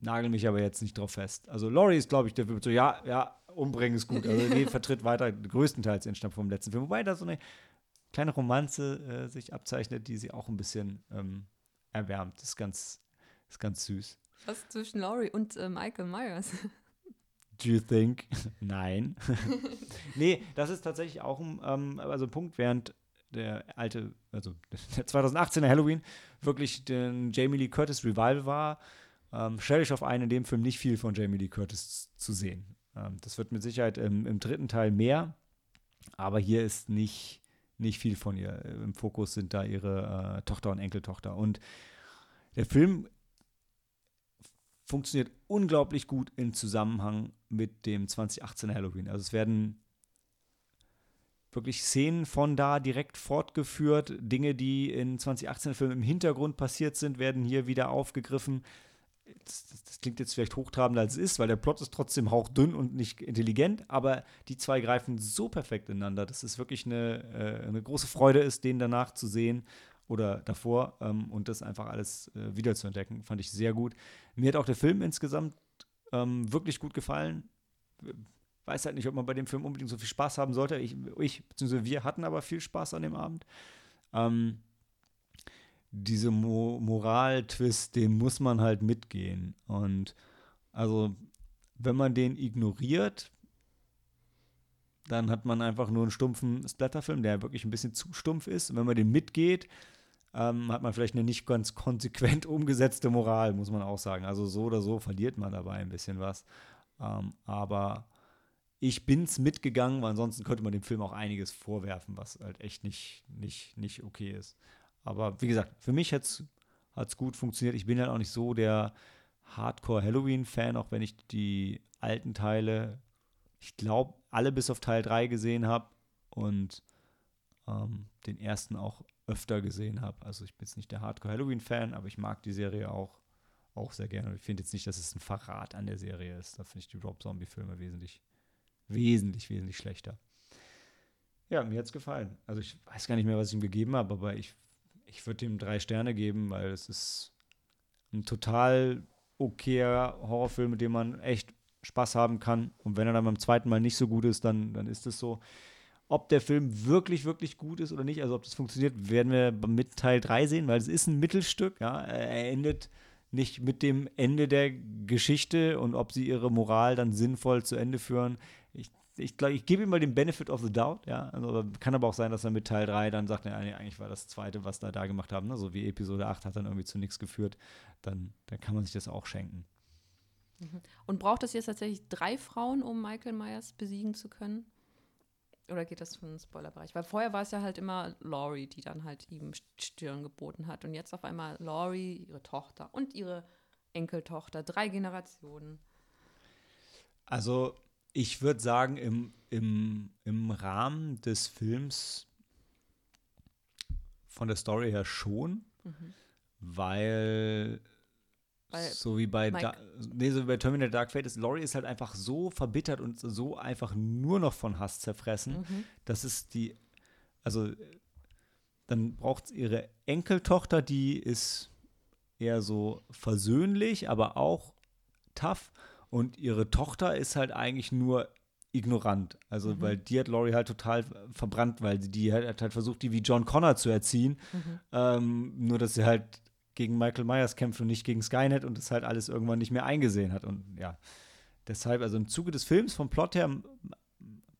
[SPEAKER 1] Nagel mich aber jetzt nicht drauf fest. Also Laurie ist, glaube ich, der so, ja, ja, umbringen ist gut. Also die vertritt weiter größtenteils den Stamm vom letzten Film. Wobei da so eine kleine Romanze äh, sich abzeichnet, die sie auch ein bisschen ähm, erwärmt. Das ist ganz, ist ganz süß.
[SPEAKER 3] Was zwischen Laurie und äh, Michael Myers?
[SPEAKER 1] Do you think? Nein. nee, das ist tatsächlich auch ein, ähm, also ein Punkt, während der alte, also der 2018er Halloween wirklich den Jamie Lee Curtis Revival war, ähm, stelle ich auf einen in dem Film nicht viel von Jamie Lee Curtis zu sehen. Ähm, das wird mit Sicherheit im, im, dritten Teil mehr, aber hier ist nicht, nicht viel von ihr. Im Fokus sind da ihre äh, Tochter und Enkeltochter. Und der Film funktioniert unglaublich gut im Zusammenhang mit dem 2018er Halloween. Also es werden wirklich Szenen von da direkt fortgeführt. Dinge, die in 2018er Filmen im Hintergrund passiert sind, werden hier wieder aufgegriffen. Das, das, das, klingt jetzt vielleicht hochtrabender als es ist, weil der Plot ist trotzdem hauchdünn und nicht intelligent, aber die zwei greifen so perfekt ineinander, dass es wirklich eine, äh, eine große Freude ist, den danach zu sehen oder davor ähm, und das einfach alles äh, wieder zu entdecken, fand ich sehr gut. Mir hat auch der Film insgesamt ähm, wirklich gut gefallen. Weiß halt nicht, ob man bei dem Film unbedingt so viel Spaß haben sollte. Ich, ich beziehungsweise wir hatten aber viel Spaß an dem Abend. Ähm, diese Mo Moral-Twist, den muss man halt mitgehen. Und also, wenn man den ignoriert, dann hat man einfach nur einen stumpfen Splatterfilm, der wirklich ein bisschen zu stumpf ist. Und wenn man den mitgeht, ähm, hat man vielleicht eine nicht ganz konsequent umgesetzte Moral, muss man auch sagen. Also so oder so verliert man dabei ein bisschen was. Ähm, aber ich bin's mitgegangen, weil ansonsten könnte man dem Film auch einiges vorwerfen, was halt echt nicht, nicht, nicht okay ist. Aber wie gesagt, für mich hat es gut funktioniert. Ich bin halt auch nicht so der Hardcore-Halloween-Fan, auch wenn ich die alten Teile, ich glaube, alle bis auf Teil 3 gesehen habe und ähm, den ersten auch öfter gesehen habe. Also ich bin jetzt nicht der Hardcore-Halloween-Fan, aber ich mag die Serie auch, auch sehr gerne. Ich finde jetzt nicht, dass es ein Verrat an der Serie ist. Da finde ich die Rob Zombie-Filme wesentlich, wesentlich, wesentlich schlechter. Ja, mir hat es gefallen. Also ich weiß gar nicht mehr, was ich ihm gegeben habe, aber ich, ich würde ihm drei Sterne geben, weil es ist ein total okayer Horrorfilm, mit dem man echt Spaß haben kann. Und wenn er dann beim zweiten Mal nicht so gut ist, dann, dann ist es so. Ob der Film wirklich, wirklich gut ist oder nicht, also ob das funktioniert, werden wir mit Teil 3 sehen, weil es ist ein Mittelstück. Ja? Er endet nicht mit dem Ende der Geschichte und ob sie ihre Moral dann sinnvoll zu Ende führen. Ich, ich glaube, ich gebe ihm mal den Benefit of the doubt, ja. Also, kann aber auch sein, dass er mit Teil 3 dann sagt, nee, eigentlich war das zweite, was da da gemacht haben, ne? so wie Episode 8 hat dann irgendwie zu nichts geführt. Dann, dann kann man sich das auch schenken.
[SPEAKER 3] Mhm. Und braucht es jetzt tatsächlich drei Frauen, um Michael Myers besiegen zu können? Oder geht das für einen Spoilerbereich? Weil vorher war es ja halt immer Laurie, die dann halt ihm Stirn geboten hat. Und jetzt auf einmal Laurie, ihre Tochter und ihre Enkeltochter. Drei Generationen.
[SPEAKER 1] Also, ich würde sagen, im, im, im Rahmen des Films von der Story her schon, mhm. weil, weil, so wie bei da, nee, so wie bei Terminator Dark Fate ist Laurie ist halt einfach so verbittert und so einfach nur noch von Hass zerfressen, mhm. dass es die also dann braucht es ihre Enkeltochter, die ist eher so versöhnlich, aber auch tough und ihre Tochter ist halt eigentlich nur ignorant. Also, mhm. weil die hat Laurie halt total verbrannt, weil sie die hat, hat halt versucht, die wie John Connor zu erziehen. Mhm. Ähm, nur, dass sie halt gegen Michael Myers kämpft und nicht gegen Skynet und das halt alles irgendwann nicht mehr eingesehen hat. Und ja, deshalb, also im Zuge des Films, vom Plot her,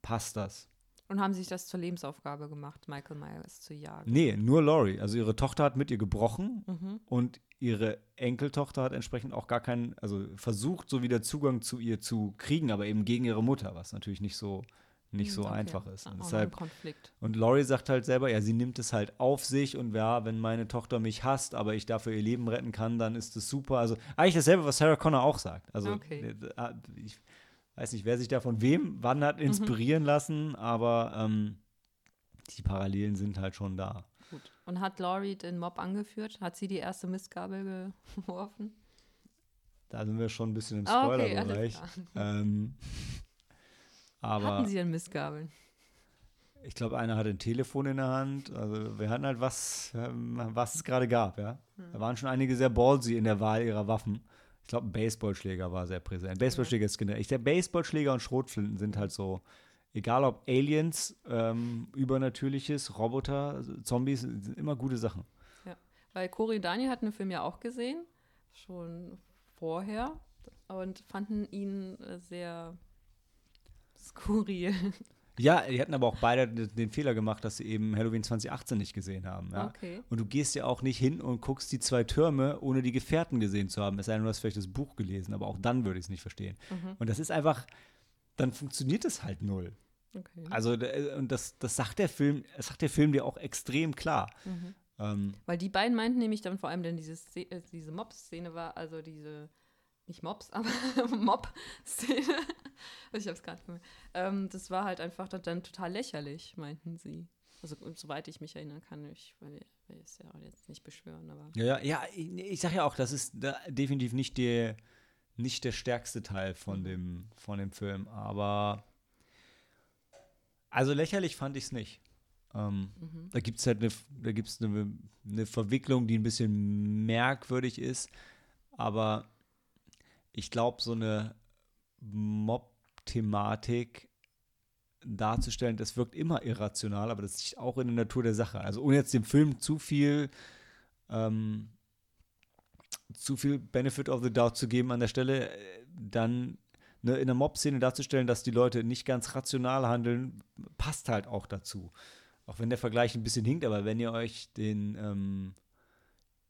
[SPEAKER 1] passt das.
[SPEAKER 3] Und haben sich das zur Lebensaufgabe gemacht, Michael Myers zu jagen?
[SPEAKER 1] Nee, nur Laurie. Also ihre Tochter hat mit ihr gebrochen mhm. und ihre Enkeltochter hat entsprechend auch gar keinen, also versucht, so wieder Zugang zu ihr zu kriegen, aber eben gegen ihre Mutter, was natürlich nicht so nicht hm, so okay. einfach ist. Und, deshalb, und Laurie sagt halt selber, ja, sie nimmt es halt auf sich und ja, wenn meine Tochter mich hasst, aber ich dafür ihr Leben retten kann, dann ist es super. Also eigentlich dasselbe, was Sarah Connor auch sagt. Also okay. Äh, äh, ich weiß nicht, wer sich da von wem wann hat mhm. inspirieren mhm. lassen, aber ähm, die Parallelen sind halt schon da.
[SPEAKER 3] Gut. Und hat Laurie den Mob angeführt? Hat sie die erste Mistgabel geworfen?
[SPEAKER 1] Da sind wir schon ein bisschen im Spoiler-Bereich. Okay, ähm,
[SPEAKER 3] Hatten sie denn Mistgabeln?
[SPEAKER 1] Ich glaube, einer hatte ein Telefon in der Hand. Also wir hatten halt was, was es gerade gab, ja. Hm. Da waren schon einige sehr ballsy in der Wahl ihrer Waffen. Ich glaube, ein Baseballschläger war sehr präsent. Baseballschläger ist generell. Ich der Baseballschläger und Schrotflinten sind halt so, egal ob Aliens, ähm, Übernatürliches, Roboter, Zombies, sind immer gute Sachen.
[SPEAKER 3] Ja, weil Cory und Daniel hatten den Film ja auch gesehen, schon vorher, und fanden ihn sehr skurril.
[SPEAKER 1] Ja, die hatten aber auch beide den Fehler gemacht, dass sie eben Halloween 2018 nicht gesehen haben. Ja?
[SPEAKER 3] Okay.
[SPEAKER 1] Und du gehst ja auch nicht hin und guckst die zwei Türme, ohne die Gefährten gesehen zu haben. Es sei denn, du hast vielleicht das Buch gelesen, aber auch dann würde ich es nicht verstehen. Mhm. Und das ist einfach, dann funktioniert es halt null. Okay. Also, und das, das sagt der Film, das sagt der Film dir auch extrem klar. Mhm.
[SPEAKER 3] Ähm, Weil die beiden meinten nämlich dann vor allem, denn diese, äh, diese Mob-Szene war, also diese nicht Mobs, aber Mob-Szene. ich habe es gerade. Ähm, das war halt einfach dann total lächerlich, meinten sie. Also soweit ich mich erinnern kann, ich will, will es ja jetzt nicht beschwören, aber.
[SPEAKER 1] Ja, ja, ja ich, ich sage ja auch, das ist da definitiv nicht der, nicht der stärkste Teil von, mhm. dem, von dem Film, aber also lächerlich fand ich es nicht. Ähm, mhm. Da gibt es halt eine, da gibt's eine, eine Verwicklung, die ein bisschen merkwürdig ist, aber ich glaube, so eine Mob-Thematik darzustellen, das wirkt immer irrational, aber das ist auch in der Natur der Sache. Also ohne jetzt dem Film zu viel ähm, zu viel Benefit of the Doubt zu geben an der Stelle, dann ne, in der Mob-Szene darzustellen, dass die Leute nicht ganz rational handeln, passt halt auch dazu. Auch wenn der Vergleich ein bisschen hinkt, aber wenn ihr euch den ähm,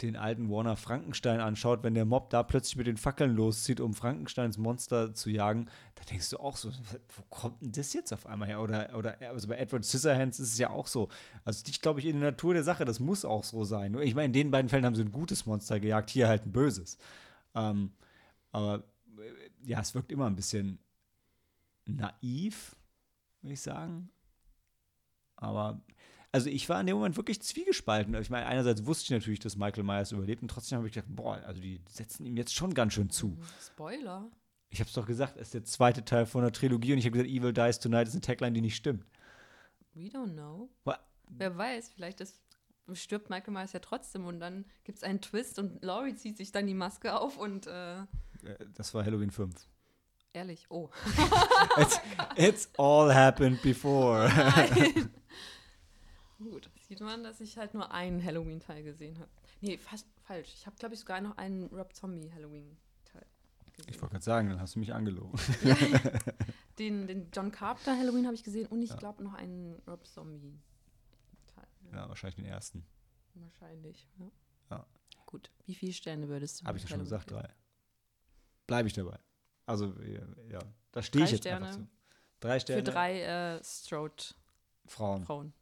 [SPEAKER 1] den alten Warner Frankenstein anschaut, wenn der Mob da plötzlich mit den Fackeln loszieht, um Frankensteins Monster zu jagen, da denkst du auch so, wo kommt denn das jetzt auf einmal her? Oder, oder also bei Edward Scissorhands ist es ja auch so. Also ich glaube ich in der Natur der Sache, das muss auch so sein. Ich meine, in den beiden Fällen haben sie ein gutes Monster gejagt, hier halt ein böses. Ähm, aber ja, es wirkt immer ein bisschen naiv, würde ich sagen. Aber also ich war in dem Moment wirklich zwiegespalten. Ich meine, einerseits wusste ich natürlich, dass Michael Myers überlebt und trotzdem habe ich gedacht, boah, also die setzen ihm jetzt schon ganz schön zu. Mhm.
[SPEAKER 3] Spoiler.
[SPEAKER 1] Ich habe es doch gesagt, es ist der zweite Teil von der Trilogie und ich habe gesagt, Evil Dies Tonight ist eine Tagline, die nicht stimmt.
[SPEAKER 3] We don't know. What? Wer weiß, vielleicht ist, stirbt Michael Myers ja trotzdem und dann gibt es einen Twist und Laurie zieht sich dann die Maske auf und äh
[SPEAKER 1] Das war Halloween 5.
[SPEAKER 3] Ehrlich, oh.
[SPEAKER 1] it's, it's all happened before. Nein.
[SPEAKER 3] Gut, sieht man, dass ich halt nur einen Halloween-Teil gesehen habe. Nee, fast falsch. Ich habe, glaube ich, sogar noch einen Rob Zombie Halloween-Teil
[SPEAKER 1] gesehen. Ich wollte gerade sagen, dann hast du mich angelogen.
[SPEAKER 3] Ja, den, den John Carpenter Halloween habe ich gesehen und ich ja. glaube noch einen Rob Zombie-Teil.
[SPEAKER 1] Ja. ja. wahrscheinlich den ersten.
[SPEAKER 3] Wahrscheinlich, ja. ja. Gut, wie viele Sterne würdest du
[SPEAKER 1] Habe ich ja schon gesagt, drei. Bleibe ich dabei. Also, ja, da stehe ich jetzt Sterne einfach zu. Drei Sterne.
[SPEAKER 3] Für drei äh, Strode
[SPEAKER 1] Frauen.
[SPEAKER 3] Frauen.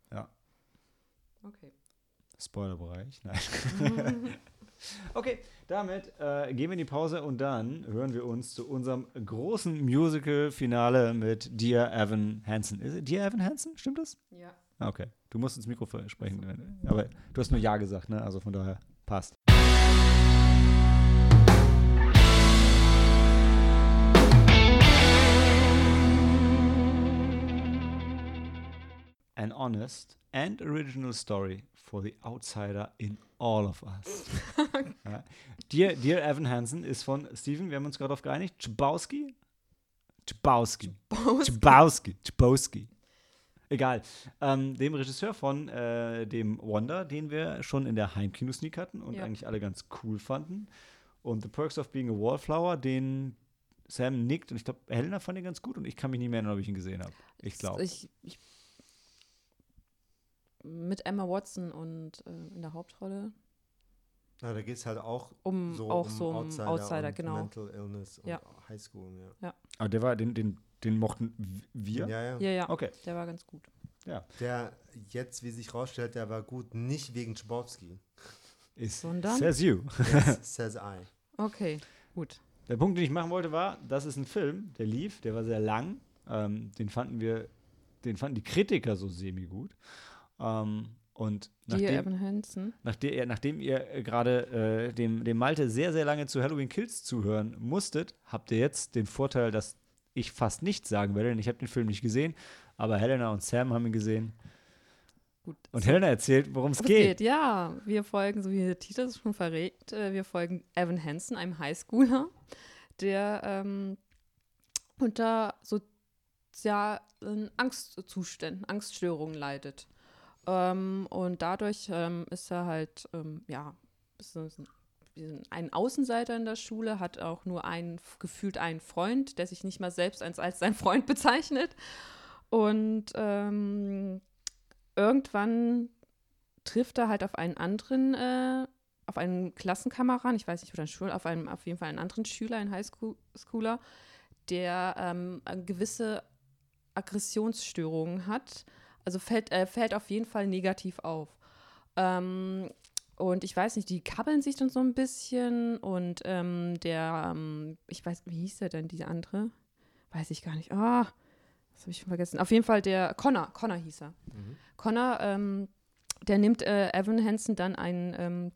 [SPEAKER 3] Okay.
[SPEAKER 1] Spoilerbereich, nein. okay, damit äh, gehen wir in die Pause und dann hören wir uns zu unserem großen Musical-Finale mit Dear Evan Hansen. Ist Dear Evan Hansen? Stimmt das?
[SPEAKER 3] Ja.
[SPEAKER 1] Ah, okay. Du musst ins Mikro sprechen. Aber du hast nur Ja gesagt, ne? Also von daher passt. An honest and original story for the outsider in all of us. ja. Dear, Dear Evan Hansen ist von Steven, wir haben uns gerade auf geeinigt, Czbowski? Czbowski. Czbowski. Czbowski. Egal. Ähm, dem Regisseur von äh, dem Wonder, den wir schon in der Heimkino-Sneak hatten und ja. eigentlich alle ganz cool fanden. Und The Perks of Being a Wallflower, den Sam nickt und ich glaube, Helena fand ihn ganz gut und ich kann mich nicht mehr erinnern, ob ich ihn gesehen habe. Ich glaube.
[SPEAKER 3] Ich, ich, mit Emma Watson und äh, in der Hauptrolle.
[SPEAKER 2] Ja, da geht es halt auch
[SPEAKER 3] um,
[SPEAKER 2] so
[SPEAKER 3] auch um so um Outsider, Outsider genau.
[SPEAKER 2] Mental Illness
[SPEAKER 3] ja.
[SPEAKER 2] und Highschool, ja.
[SPEAKER 3] ja.
[SPEAKER 1] Aber der war, den, den, den mochten wir?
[SPEAKER 2] Ja, ja.
[SPEAKER 3] Ja, ja.
[SPEAKER 1] Okay.
[SPEAKER 3] Der war ganz gut.
[SPEAKER 1] Ja.
[SPEAKER 2] Der jetzt, wie sich rausstellt, der war gut, nicht wegen.
[SPEAKER 1] Ist
[SPEAKER 3] Sondern?
[SPEAKER 1] Says you.
[SPEAKER 2] Yes, says I.
[SPEAKER 3] Okay, gut.
[SPEAKER 1] Der Punkt, den ich machen wollte, war, das ist ein Film, der lief, der war sehr lang. Ähm, den fanden wir, den fanden die Kritiker so semi-gut. Ähm, und
[SPEAKER 3] nachdem, Evan Hansen.
[SPEAKER 1] Nachdem, nachdem ihr gerade äh, dem, dem Malte sehr, sehr lange zu Halloween Kills zuhören musstet, habt ihr jetzt den Vorteil, dass ich fast nichts sagen werde, denn ich habe den Film nicht gesehen, aber Helena und Sam haben ihn gesehen. Gut. Und Helena erzählt, worum es geht. geht.
[SPEAKER 3] Ja, wir folgen, so wie der Titel es schon verrät, äh, wir folgen Evan Hansen, einem Highschooler, der ähm, unter sozialen Angstzuständen, Angststörungen leidet. Ähm, und dadurch ähm, ist er halt, ähm, ja, ein Außenseiter in der Schule, hat auch nur einen, gefühlt einen Freund, der sich nicht mal selbst als, als sein Freund bezeichnet. Und ähm, irgendwann trifft er halt auf einen anderen, äh, auf einen Klassenkameraden, ich weiß nicht, oder Schul, auf, einen, auf jeden Fall einen anderen Schüler, einen Highschooler, der ähm, gewisse Aggressionsstörungen hat. Also fällt, äh, fällt auf jeden Fall negativ auf. Ähm, und ich weiß nicht, die kabbeln sich dann so ein bisschen und ähm, der, ähm, ich weiß, wie hieß der denn, diese andere? Weiß ich gar nicht. Ah, oh, das habe ich schon vergessen. Auf jeden Fall der Connor, Connor hieß er. Mhm. Connor, ähm, der nimmt äh, Evan Hansen dann einen, ähm,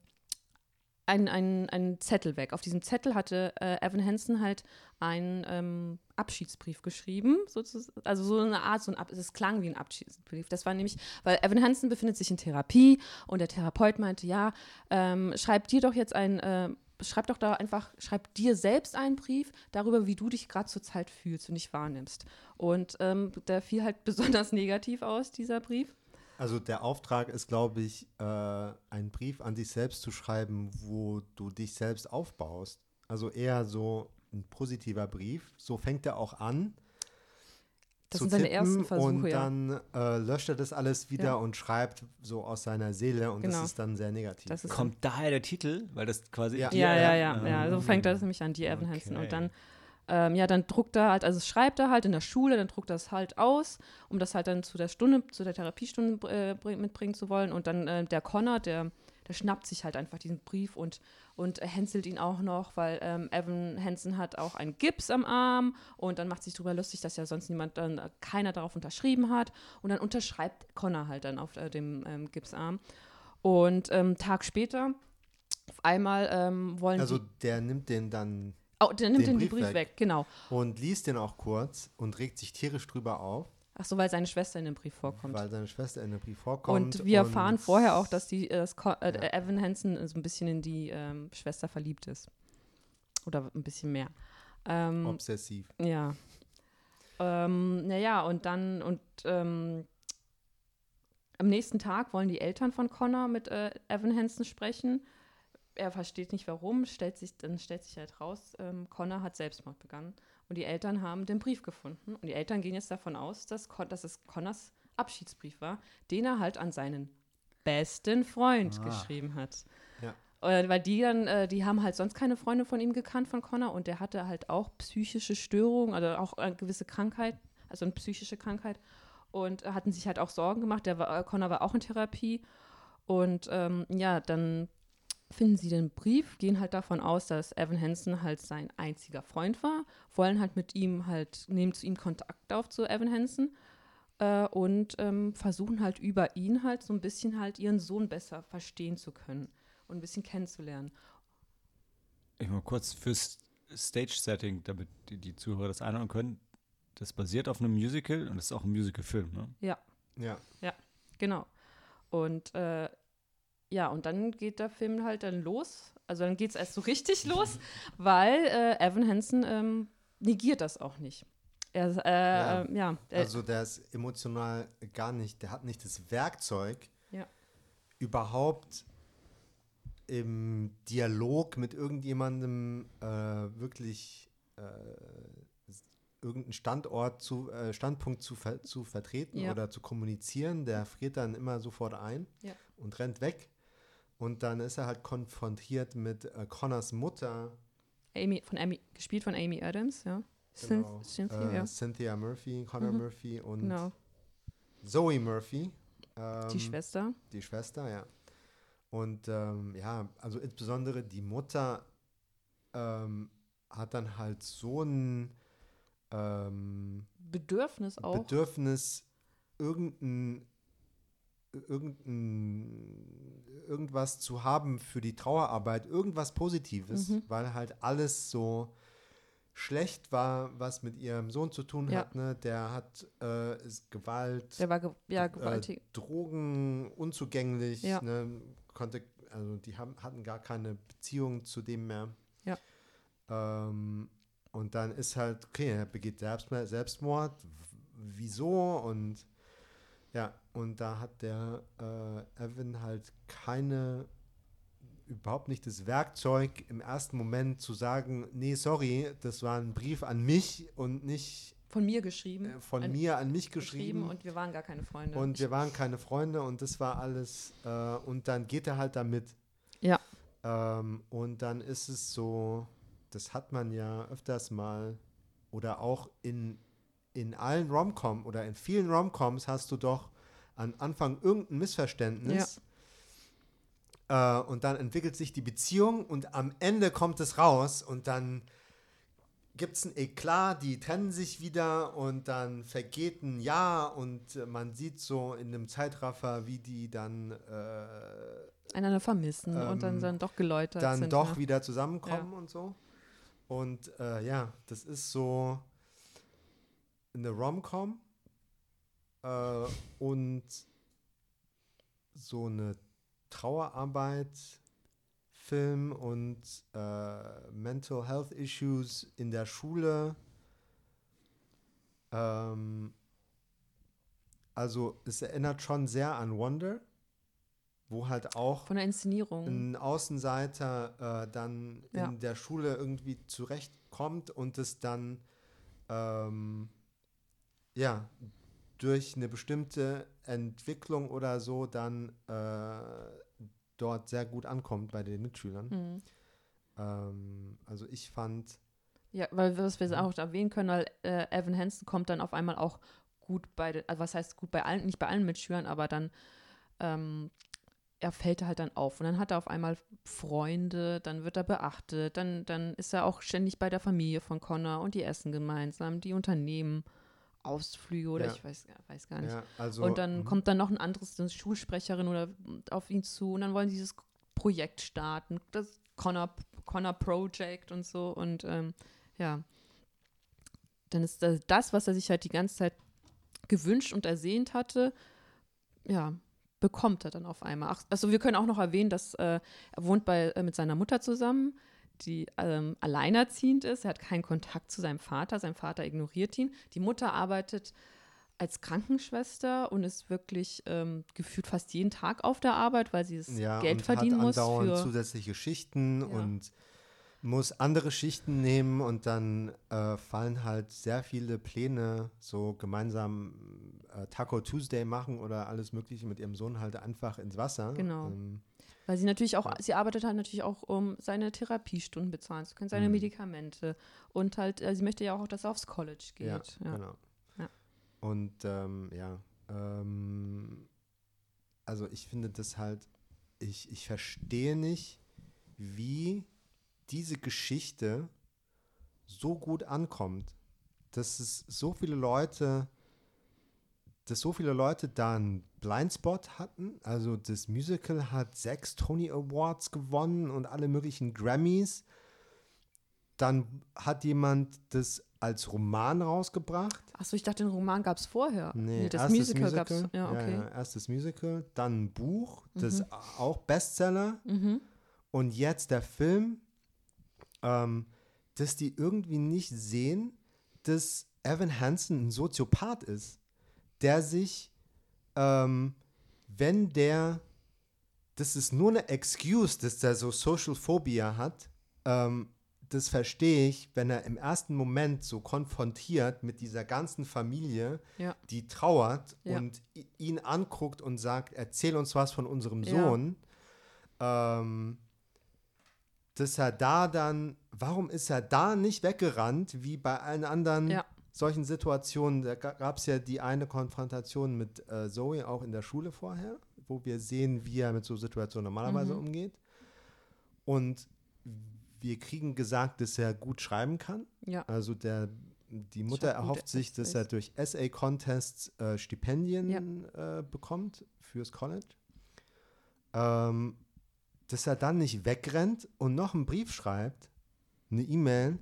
[SPEAKER 3] einen, einen, einen Zettel weg. Auf diesem Zettel hatte äh, Evan Hansen halt einen ähm, Abschiedsbrief geschrieben, also so eine Art, so ein Ab es klang wie ein Abschiedsbrief. Das war nämlich, weil Evan Hansen befindet sich in Therapie und der Therapeut meinte, ja, ähm, schreib dir doch jetzt ein, äh, schreib doch da einfach, schreib dir selbst einen Brief darüber, wie du dich gerade zur Zeit fühlst und dich wahrnimmst. Und ähm, der fiel halt besonders negativ aus, dieser Brief.
[SPEAKER 2] Also der Auftrag ist, glaube ich, äh, einen Brief an dich selbst zu schreiben, wo du dich selbst aufbaust. Also eher so ein positiver Brief. So fängt er auch an.
[SPEAKER 3] Das sind seine ersten Versuche,
[SPEAKER 2] Und dann äh, löscht er das alles wieder ja. und schreibt so aus seiner Seele und genau. das ist dann sehr negativ.
[SPEAKER 1] Kommt daher der Titel, weil das quasi.
[SPEAKER 3] Ja, ja, ja, ja, ja. So fängt das nämlich an, die Evan okay. Hansen. Und dann, ähm, ja, dann druckt er halt, also schreibt er halt in der Schule, dann druckt er es halt aus, um das halt dann zu der Stunde, zu der Therapiestunde äh, mitbringen zu wollen. Und dann äh, der Connor, der, der schnappt sich halt einfach diesen Brief und und hänselt ihn auch noch, weil ähm, Evan Hansen hat auch einen Gips am Arm und dann macht sich darüber lustig, dass ja sonst niemand dann äh, keiner darauf unterschrieben hat und dann unterschreibt Connor halt dann auf äh, dem ähm, Gipsarm und ähm, Tag später auf einmal ähm, wollen
[SPEAKER 2] also der nimmt den dann
[SPEAKER 3] oh, der nimmt den, den Brief, Brief weg. weg, genau
[SPEAKER 2] und liest den auch kurz und regt sich tierisch drüber auf
[SPEAKER 3] Ach so, weil seine Schwester in dem Brief vorkommt.
[SPEAKER 2] Weil seine Schwester in dem Brief vorkommt.
[SPEAKER 3] Und wir und erfahren vorher auch, dass die, äh, das, äh, ja. Evan Hansen so ein bisschen in die ähm, Schwester verliebt ist. Oder ein bisschen mehr.
[SPEAKER 2] Ähm, Obsessiv.
[SPEAKER 3] Ja. Ähm, naja, und dann, und ähm, am nächsten Tag wollen die Eltern von Connor mit äh, Evan Hansen sprechen. Er versteht nicht warum, stellt sich, dann stellt sich halt raus, ähm, Connor hat Selbstmord begangen. Und die Eltern haben den Brief gefunden. Und die Eltern gehen jetzt davon aus, dass, Con dass es Connors Abschiedsbrief war, den er halt an seinen besten Freund ah. geschrieben hat. Ja. Äh, weil die dann, äh, die haben halt sonst keine Freunde von ihm gekannt, von Connor. Und der hatte halt auch psychische Störungen, also auch eine gewisse Krankheit, also eine psychische Krankheit. Und hatten sich halt auch Sorgen gemacht. Der war, Connor war auch in Therapie. Und ähm, ja, dann finden sie den Brief, gehen halt davon aus, dass Evan Hansen halt sein einziger Freund war, wollen halt mit ihm halt, nehmen zu ihm Kontakt auf zu Evan Hansen äh, und ähm, versuchen halt über ihn halt so ein bisschen halt ihren Sohn besser verstehen zu können und ein bisschen kennenzulernen.
[SPEAKER 1] Ich mal kurz fürs Stage-Setting, damit die, die Zuhörer das einordnen können. Das basiert auf einem Musical und das ist auch ein Musical-Film, ne?
[SPEAKER 3] Ja.
[SPEAKER 2] Ja.
[SPEAKER 3] Ja, genau. Und äh, ja, und dann geht der Film halt dann los. Also dann geht es erst so richtig los, weil äh, Evan Hansen ähm, negiert das auch nicht. Er, äh, ja. Äh, ja
[SPEAKER 2] also der ist emotional gar nicht, der hat nicht das Werkzeug,
[SPEAKER 3] ja.
[SPEAKER 2] überhaupt im Dialog mit irgendjemandem äh, wirklich äh, irgendeinen Standort zu, äh, Standpunkt zu, ver zu vertreten ja. oder zu kommunizieren. Der friert dann immer sofort ein
[SPEAKER 3] ja.
[SPEAKER 2] und rennt weg. Und dann ist er halt konfrontiert mit äh, Connors Mutter.
[SPEAKER 3] Amy, von Amy, gespielt von Amy Adams, ja.
[SPEAKER 2] Genau. Cynthia, äh, ja. Cynthia Murphy, Connor mhm. Murphy und genau. Zoe Murphy.
[SPEAKER 3] Ähm, die Schwester.
[SPEAKER 2] Die Schwester, ja. Und ähm, ja, also insbesondere die Mutter ähm, hat dann halt so ein ähm,
[SPEAKER 3] Bedürfnis auch.
[SPEAKER 2] Bedürfnis, irgendein, irgendein, irgendwas zu haben für die Trauerarbeit, irgendwas Positives, mhm. weil halt alles so schlecht war, was mit ihrem Sohn zu tun ja. hat. Ne? Der hat äh, Gewalt,
[SPEAKER 3] der war ge ja, gewaltig.
[SPEAKER 2] Äh, Drogen unzugänglich, ja. ne? konnte, also die haben, hatten gar keine Beziehung zu dem mehr.
[SPEAKER 3] Ja.
[SPEAKER 2] Ähm, und dann ist halt, okay, er begeht Selbstmord, Selbstmord wieso? Und ja, und da hat der äh, Evan halt keine, überhaupt nicht das Werkzeug im ersten Moment zu sagen, nee, sorry, das war ein Brief an mich und nicht
[SPEAKER 3] von mir geschrieben.
[SPEAKER 2] Äh, von an, mir an mich geschrieben. geschrieben.
[SPEAKER 3] Und wir waren gar keine Freunde.
[SPEAKER 2] Und wir waren keine Freunde und das war alles. Äh, und dann geht er halt damit.
[SPEAKER 3] Ja.
[SPEAKER 2] Ähm, und dann ist es so, das hat man ja öfters mal oder auch in, in allen Romcom oder in vielen Romcoms hast du doch am Anfang irgendein Missverständnis. Ja. Äh, und dann entwickelt sich die Beziehung und am Ende kommt es raus und dann gibt es ein Eklat, die trennen sich wieder und dann vergeht ein Jahr und äh, man sieht so in einem Zeitraffer, wie die dann äh,
[SPEAKER 3] einander vermissen ähm, und dann, ähm, dann doch geläutert
[SPEAKER 2] dann sind. Dann doch ja. wieder zusammenkommen ja. und so. Und äh, ja, das ist so eine Rom-Com äh, und so eine Trauerarbeit Film und äh, Mental Health Issues in der Schule. Ähm, also es erinnert schon sehr an Wonder, wo halt auch
[SPEAKER 3] von der Inszenierung
[SPEAKER 2] ein Außenseiter äh, dann ja. in der Schule irgendwie zurechtkommt und es dann ähm, ja durch eine bestimmte Entwicklung oder so dann äh, dort sehr gut ankommt bei den Mitschülern. Mhm. Ähm, also ich fand.
[SPEAKER 3] Ja, weil was wir auch erwähnen können, weil äh, Evan Hansen kommt dann auf einmal auch gut bei, den, also was heißt gut bei allen, nicht bei allen Mitschülern, aber dann ähm, er fällt halt dann auf und dann hat er auf einmal Freunde, dann wird er beachtet, dann, dann ist er auch ständig bei der Familie von Connor und die essen gemeinsam, die Unternehmen Ausflüge oder ja. ich weiß, weiß gar nicht. Ja,
[SPEAKER 2] also,
[SPEAKER 3] und dann mh. kommt dann noch ein anderes, eine Schulsprecherin oder auf ihn zu und dann wollen sie dieses Projekt starten, das Connor, Connor Project und so und ähm, ja, dann ist das, das, was er sich halt die ganze Zeit gewünscht und ersehnt hatte, ja, bekommt er dann auf einmal. Ach, also wir können auch noch erwähnen, dass äh, er wohnt bei, äh, mit seiner Mutter zusammen die ähm, alleinerziehend ist. Er hat keinen Kontakt zu seinem Vater. Sein Vater ignoriert ihn. Die Mutter arbeitet als Krankenschwester und ist wirklich ähm, gefühlt fast jeden Tag auf der Arbeit, weil sie das ja, Geld verdienen muss.
[SPEAKER 2] Andauernd zusätzliche Schichten ja. und muss andere Schichten nehmen und dann äh, fallen halt sehr viele Pläne, so gemeinsam äh, Taco Tuesday machen oder alles Mögliche mit ihrem Sohn halt einfach ins Wasser.
[SPEAKER 3] Genau. Ähm, weil sie natürlich auch, ja. sie arbeitet halt natürlich auch, um seine Therapiestunden bezahlen zu können, seine mhm. Medikamente. Und halt, äh, sie möchte ja auch, dass er aufs College geht. Ja, ja.
[SPEAKER 2] genau. Ja. Und ähm, ja, ähm, also ich finde das halt, ich, ich verstehe nicht, wie diese Geschichte so gut ankommt, dass es so viele Leute dass so viele Leute da einen Blindspot hatten. Also das Musical hat sechs Tony Awards gewonnen und alle möglichen Grammys. Dann hat jemand das als Roman rausgebracht.
[SPEAKER 3] Achso, ich dachte, den Roman gab es vorher.
[SPEAKER 2] Nee,
[SPEAKER 3] nee
[SPEAKER 2] das
[SPEAKER 3] Musical,
[SPEAKER 2] Musical
[SPEAKER 3] gab es. Ja, okay.
[SPEAKER 2] Ja, ja, erstes Musical, dann ein Buch, das mhm. auch Bestseller.
[SPEAKER 3] Mhm.
[SPEAKER 2] Und jetzt der Film, ähm, dass die irgendwie nicht sehen, dass Evan Hansen ein Soziopath ist, der sich, ähm, wenn der, das ist nur eine Excuse, dass der so Social Phobia hat, ähm, das verstehe ich, wenn er im ersten Moment so konfrontiert mit dieser ganzen Familie,
[SPEAKER 3] ja.
[SPEAKER 2] die trauert
[SPEAKER 3] ja.
[SPEAKER 2] und ihn anguckt und sagt, erzähl uns was von unserem Sohn. Ja. Ähm, dass er da dann, warum ist er da nicht weggerannt, wie bei allen anderen. Solchen Situationen? Da gab es ja die eine Konfrontation mit äh, Zoe auch in der Schule vorher, wo wir sehen, wie er mit so Situationen normalerweise mhm. umgeht. Und wir kriegen gesagt, dass er gut schreiben kann.
[SPEAKER 3] Ja.
[SPEAKER 2] Also der, die Mutter erhofft sich, dass er durch SA-Contests äh, Stipendien ja. äh, bekommt fürs College. Ähm, dass er dann nicht wegrennt und noch einen Brief schreibt, eine E-Mail.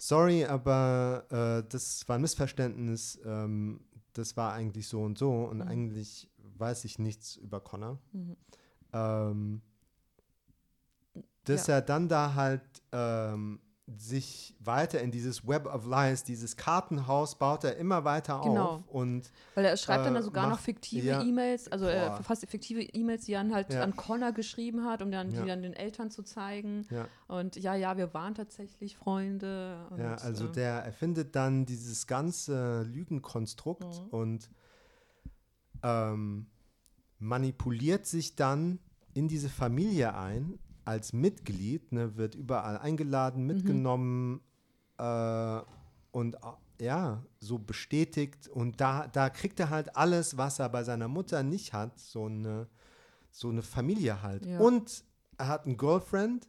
[SPEAKER 2] Sorry, aber äh, das war ein Missverständnis. Ähm, das war eigentlich so und so und mhm. eigentlich weiß ich nichts über Connor.
[SPEAKER 3] Mhm.
[SPEAKER 2] Ähm, dass ja. er dann da halt ähm, sich weiter in dieses Web of Lies, dieses Kartenhaus baut er immer weiter genau. auf. Und,
[SPEAKER 3] Weil er schreibt äh, dann sogar macht, noch fiktive ja, E-Mails, also er verfasst fiktive E-Mails, die er dann halt ja. an Connor geschrieben hat, um dann ja. die dann den Eltern zu zeigen. Und ja, ja, wir waren tatsächlich Freunde. Und,
[SPEAKER 2] ja, also äh, der erfindet dann dieses ganze Lügenkonstrukt mhm. und ähm, manipuliert sich dann in diese Familie ein als Mitglied, ne, wird überall eingeladen, mhm. mitgenommen mhm. äh, und äh, ja, so bestätigt. Und da, da kriegt er halt alles, was er bei seiner Mutter nicht hat, so eine, so eine Familie halt. Ja. Und er hat einen Girlfriend.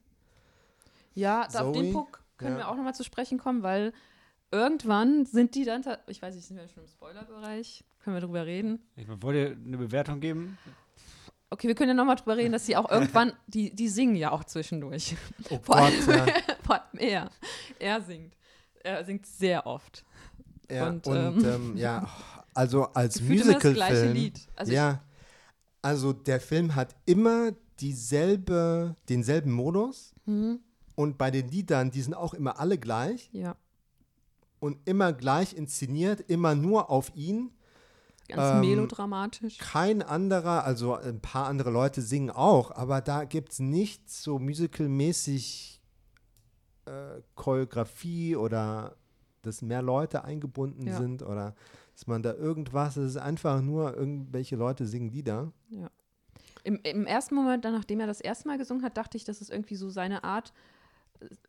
[SPEAKER 3] Ja, da auf den Punkt können ja. wir auch nochmal zu sprechen kommen, weil irgendwann sind die dann, ich weiß nicht, sind wir schon im Spoilerbereich? Können wir darüber reden?
[SPEAKER 1] Ich wollte eine Bewertung geben.
[SPEAKER 3] Okay, wir können ja nochmal drüber reden, dass sie auch irgendwann, die, die singen ja auch zwischendurch.
[SPEAKER 2] Oh vor, Gott, allem, ja.
[SPEAKER 3] vor allem er. Er singt. Er singt sehr oft.
[SPEAKER 2] Ja, und, und ähm, ähm, ja, also als Musical-Film. Also ja, also der Film hat immer dieselbe, denselben Modus.
[SPEAKER 3] Mhm.
[SPEAKER 2] Und bei den Liedern, die sind auch immer alle gleich.
[SPEAKER 3] Ja.
[SPEAKER 2] Und immer gleich inszeniert, immer nur auf ihn.
[SPEAKER 3] Ganz ähm, melodramatisch.
[SPEAKER 2] Kein anderer, also ein paar andere Leute singen auch, aber da gibt es nichts so musicalmäßig äh, Choreografie oder dass mehr Leute eingebunden ja. sind oder dass man da irgendwas, es ist einfach nur irgendwelche Leute singen Lieder.
[SPEAKER 3] Ja. Im, Im ersten Moment, nachdem er das erste Mal gesungen hat, dachte ich, das ist irgendwie so seine Art,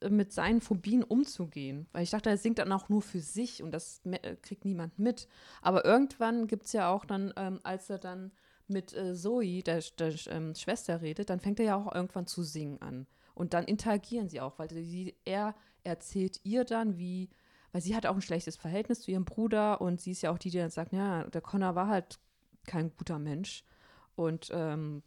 [SPEAKER 3] mit seinen Phobien umzugehen. Weil ich dachte, er singt dann auch nur für sich und das äh, kriegt niemand mit. Aber irgendwann gibt es ja auch dann, ähm, als er dann mit äh, Zoe, der, der ähm, Schwester, redet, dann fängt er ja auch irgendwann zu singen an. Und dann interagieren sie auch, weil sie, er erzählt ihr dann, wie, weil sie hat auch ein schlechtes Verhältnis zu ihrem Bruder und sie ist ja auch die, die dann sagt, ja, der Connor war halt kein guter Mensch. Und ähm,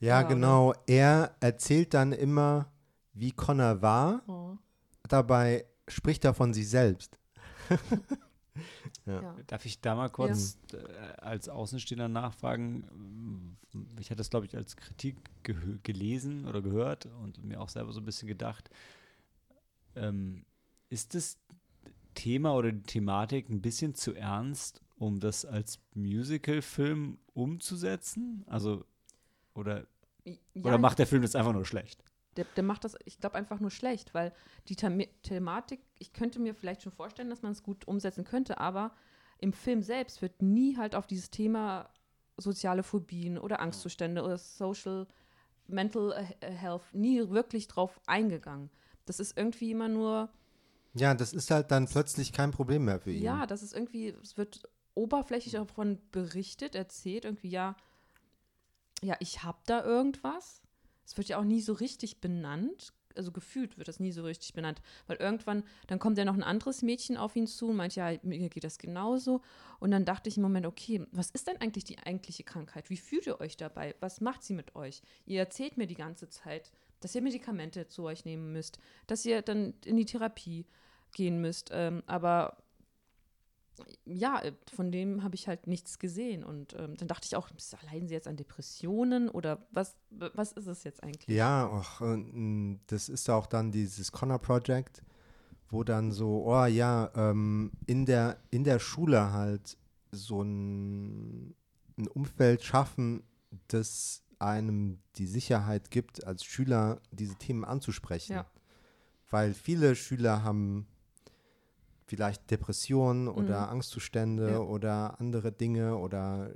[SPEAKER 2] ja, ja, genau. Er erzählt dann immer, wie Connor war. Oh. Dabei spricht er von sich selbst.
[SPEAKER 1] ja. Ja. Darf ich da mal kurz ja. äh, als Außenstehender nachfragen? Ich hatte das, glaube ich, als Kritik gelesen oder gehört und mir auch selber so ein bisschen gedacht. Ähm, ist das Thema oder die Thematik ein bisschen zu ernst, um das als Musical-Film umzusetzen? Also, oder, oder macht der Film das einfach nur schlecht?
[SPEAKER 3] Der, der macht das, ich glaube, einfach nur schlecht, weil die The Thematik, ich könnte mir vielleicht schon vorstellen, dass man es gut umsetzen könnte, aber im Film selbst wird nie halt auf dieses Thema soziale Phobien oder Angstzustände oder Social Mental Health nie wirklich drauf eingegangen. Das ist irgendwie immer nur.
[SPEAKER 2] Ja, das ist halt dann plötzlich kein Problem mehr für ihn.
[SPEAKER 3] Ja, das ist irgendwie, es wird oberflächlich davon berichtet, erzählt, irgendwie, ja, ja, ich habe da irgendwas es wird ja auch nie so richtig benannt, also gefühlt wird das nie so richtig benannt. Weil irgendwann, dann kommt ja noch ein anderes Mädchen auf ihn zu und meint, ja, mir geht das genauso. Und dann dachte ich im Moment, okay, was ist denn eigentlich die eigentliche Krankheit? Wie fühlt ihr euch dabei? Was macht sie mit euch? Ihr erzählt mir die ganze Zeit, dass ihr Medikamente zu euch nehmen müsst, dass ihr dann in die Therapie gehen müsst. Ähm, aber ja, äh, von dem habe ich halt nichts gesehen. Und ähm, dann dachte ich auch, leiden sie jetzt an Depressionen oder was, was ist es jetzt eigentlich?
[SPEAKER 2] Ja, auch, das ist auch dann dieses Connor Project, wo dann so, oh ja, ähm, in, der, in der Schule halt so ein, ein Umfeld schaffen, das einem die Sicherheit gibt, als Schüler diese Themen anzusprechen. Ja. Weil viele Schüler haben vielleicht Depressionen oder mhm. Angstzustände ja. oder andere Dinge oder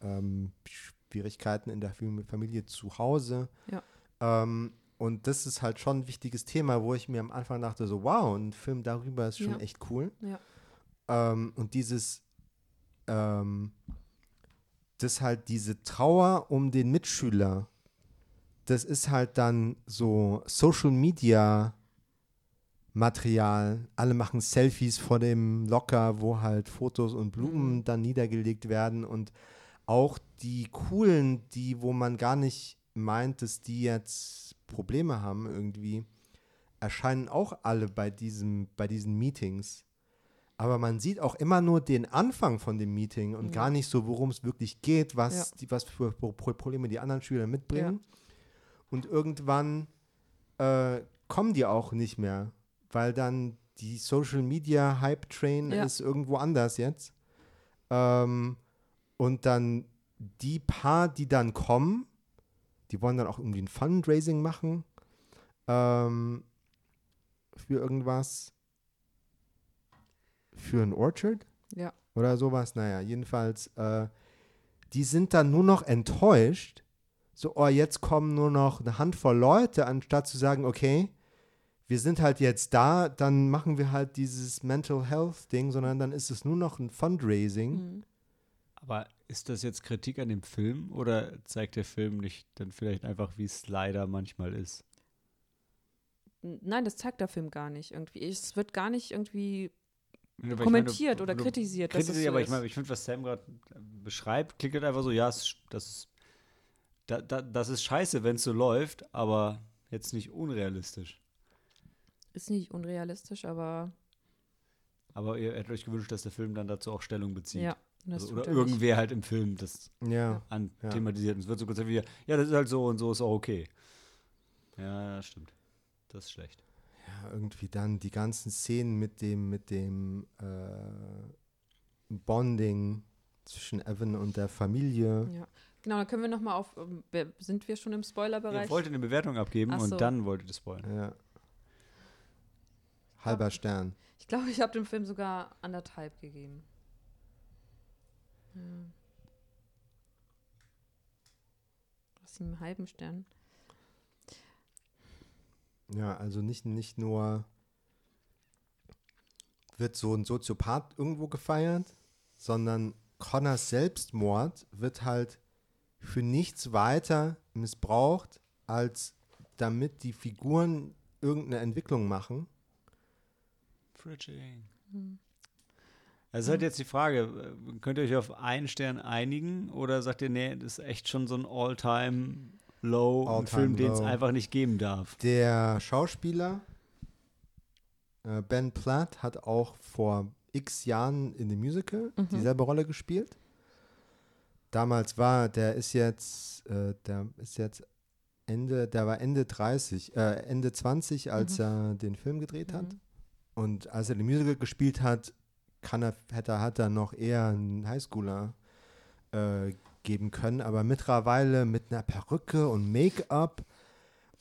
[SPEAKER 2] ähm, Schwierigkeiten in der Familie zu Hause. Ja. Ähm, und das ist halt schon ein wichtiges Thema, wo ich mir am Anfang dachte, so wow, ein Film darüber ist schon ja. echt cool. Ähm, und dieses, ähm, das halt diese Trauer um den Mitschüler, das ist halt dann so Social Media Material. Alle machen Selfies vor dem Locker, wo halt Fotos und Blumen mhm. dann niedergelegt werden und auch die coolen, die, wo man gar nicht meint, dass die jetzt Probleme haben irgendwie, erscheinen auch alle bei diesem, bei diesen Meetings. Aber man sieht auch immer nur den Anfang von dem Meeting und ja. gar nicht so, worum es wirklich geht, was, ja. die, was für Probleme die anderen Schüler mitbringen. Ja. Und irgendwann äh, kommen die auch nicht mehr weil dann die Social Media Hype Train ja. ist irgendwo anders jetzt. Ähm, und dann die paar, die dann kommen, die wollen dann auch irgendwie ein Fundraising machen ähm, für irgendwas. Für ein Orchard?
[SPEAKER 3] Ja.
[SPEAKER 2] Oder sowas. Naja, jedenfalls, äh, die sind dann nur noch enttäuscht. So, oh, jetzt kommen nur noch eine Handvoll Leute, anstatt zu sagen, okay, wir sind halt jetzt da, dann machen wir halt dieses Mental Health Ding, sondern dann ist es nur noch ein Fundraising. Mhm.
[SPEAKER 1] Aber ist das jetzt Kritik an dem Film oder zeigt der Film nicht dann vielleicht einfach, wie es leider manchmal ist?
[SPEAKER 3] Nein, das zeigt der Film gar nicht irgendwie. Es wird gar nicht irgendwie ja, kommentiert meine, oder du, kritisiert.
[SPEAKER 1] Kritisiert, so aber ist. ich meine, ich finde, was Sam gerade beschreibt, klingt halt einfach so, ja, das, das, das ist scheiße, wenn es so läuft, aber jetzt nicht unrealistisch.
[SPEAKER 3] Ist nicht unrealistisch, aber.
[SPEAKER 1] Aber ihr hättet euch gewünscht, dass der Film dann dazu auch Stellung bezieht. Ja. Also, oder irgendwer nicht. halt im Film das
[SPEAKER 2] ja,
[SPEAKER 1] an ja. thematisiert. Und es wird so kurz wie, ja, das ist halt so und so ist auch okay. Ja, das stimmt. Das ist schlecht.
[SPEAKER 2] Ja, irgendwie dann die ganzen Szenen mit dem, mit dem äh, Bonding zwischen Evan und der Familie.
[SPEAKER 3] Ja. Genau, dann können wir nochmal auf, ähm, sind wir schon im Spoilerbereich?
[SPEAKER 1] Ihr wolltet eine Bewertung abgeben so. und dann wolltet ihr spoilern.
[SPEAKER 2] Ja. Halber Stern.
[SPEAKER 3] Ich glaube, ich habe dem Film sogar anderthalb gegeben. Ja. Aus dem halben Stern.
[SPEAKER 2] Ja, also nicht, nicht nur wird so ein Soziopath irgendwo gefeiert, sondern Connors Selbstmord wird halt für nichts weiter missbraucht, als damit die Figuren irgendeine Entwicklung machen
[SPEAKER 1] Hm. Also ist halt jetzt die Frage, könnt ihr euch auf einen Stern einigen oder sagt ihr, nee, das ist echt schon so ein All-Time-Low, All ein Film, den es einfach nicht geben darf?
[SPEAKER 2] Der Schauspieler äh, Ben Platt hat auch vor x Jahren in dem Musical mhm. dieselbe Rolle gespielt. Damals war, der ist jetzt, äh, der ist jetzt Ende, der war Ende 30, äh, Ende 20, als mhm. er den Film gedreht hat. Und als er den Musical gespielt hat, kann er, hätte, hat er noch eher einen Highschooler äh, geben können. Aber mittlerweile mit einer Perücke und Make-up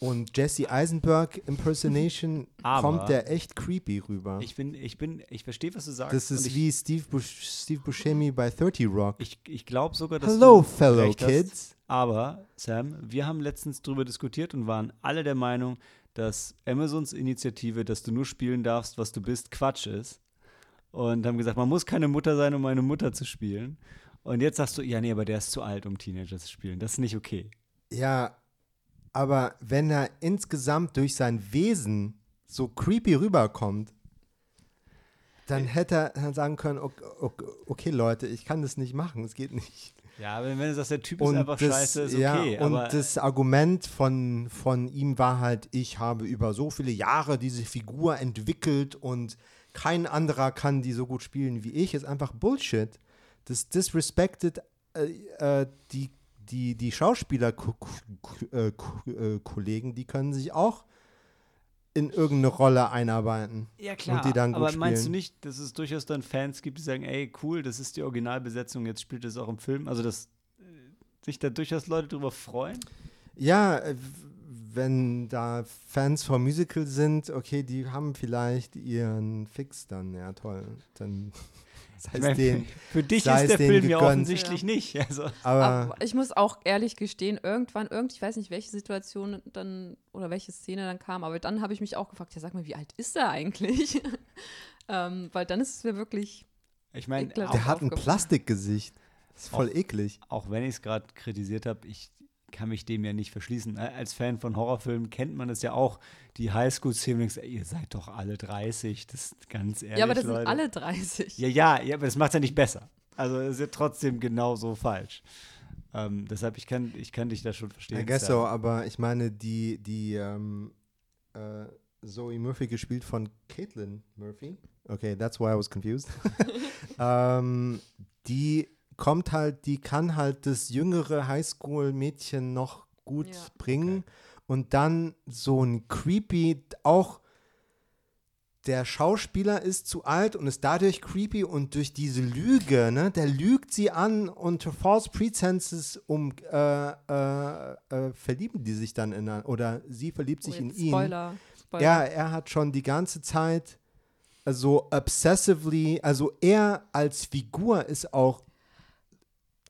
[SPEAKER 2] und Jesse Eisenberg Impersonation Aber kommt der echt creepy rüber.
[SPEAKER 1] Ich bin, ich bin, ich verstehe, was du sagst.
[SPEAKER 2] Das ist ich, wie Steve, Bush, Steve Buscemi bei 30 Rock.
[SPEAKER 1] Ich, ich glaube sogar, dass
[SPEAKER 2] Hello, fellow kids.
[SPEAKER 1] Hast. Aber, Sam, wir haben letztens darüber diskutiert und waren alle der Meinung, dass Amazons Initiative, dass du nur spielen darfst, was du bist, Quatsch ist. Und haben gesagt, man muss keine Mutter sein, um eine Mutter zu spielen. Und jetzt sagst du, ja, nee, aber der ist zu alt, um Teenager zu spielen. Das ist nicht okay.
[SPEAKER 2] Ja, Aber wenn er insgesamt durch sein Wesen so creepy rüberkommt, dann hätte er sagen können, okay, okay, okay, Leute, ich kann das nicht machen, es geht nicht.
[SPEAKER 1] Ja, aber wenn du sagst, der Typ ist einfach das, scheiße, ist okay.
[SPEAKER 2] Ja, und das Argument von, von ihm war halt, ich habe über so viele Jahre diese Figur entwickelt und kein anderer kann die so gut spielen wie ich, ist einfach Bullshit. Das disrespected äh, äh, die, die, die Schauspieler-Kollegen, äh, die können sich auch in irgendeine Rolle einarbeiten.
[SPEAKER 1] Ja, klar. Und die dann aber meinst du nicht, dass es durchaus dann Fans gibt, die sagen, ey, cool, das ist die Originalbesetzung, jetzt spielt es auch im Film? Also, dass äh, sich da durchaus Leute drüber freuen?
[SPEAKER 2] Ja, äh, wenn da Fans vom Musical sind, okay, die haben vielleicht ihren Fix dann, ja toll. Dann
[SPEAKER 1] sei es denen, Für dich ist der Film ja offensichtlich ja. nicht. Also.
[SPEAKER 3] Aber, Aber, ich muss auch ehrlich gestehen, irgendwann, irgend, ich weiß nicht, welche Situation dann oder welche Szene dann kam, aber dann habe ich mich auch gefragt, ja sag mal, wie alt ist er eigentlich? ähm, weil dann ist es mir wirklich.
[SPEAKER 1] Ich meine,
[SPEAKER 2] der hat ein Plastikgesicht. Das ist voll
[SPEAKER 1] auch,
[SPEAKER 2] eklig.
[SPEAKER 1] Auch wenn ich es gerade kritisiert habe, ich kann mich dem ja nicht verschließen. Äh, als Fan von Horrorfilmen kennt man es ja auch. Die Highschool-Szenen, ihr seid doch alle 30, das ist ganz ehrlich.
[SPEAKER 3] Ja, aber das
[SPEAKER 1] Leute.
[SPEAKER 3] sind alle 30.
[SPEAKER 1] Ja, ja, ja, aber das macht es ja nicht besser. Also es ist ja trotzdem genauso falsch. Ähm, deshalb, ich kann, ich kann dich da schon verstehen.
[SPEAKER 2] I guess so, aber ich meine, die, die ähm, äh, Zoe Murphy gespielt von Caitlin Murphy. Okay, that's why I was confused. ähm, die kommt halt, die kann halt das jüngere Highschool-Mädchen noch gut ja. bringen. Okay. Und dann so ein creepy, auch der Schauspieler ist zu alt und ist dadurch creepy und durch diese Lüge, ne, der lügt sie an und false pretenses um äh, äh, äh, verlieben die sich dann in oder sie verliebt sich oh, in ihn. Spoiler. Spoiler. Er, er hat schon die ganze Zeit so obsessively, also er als Figur ist auch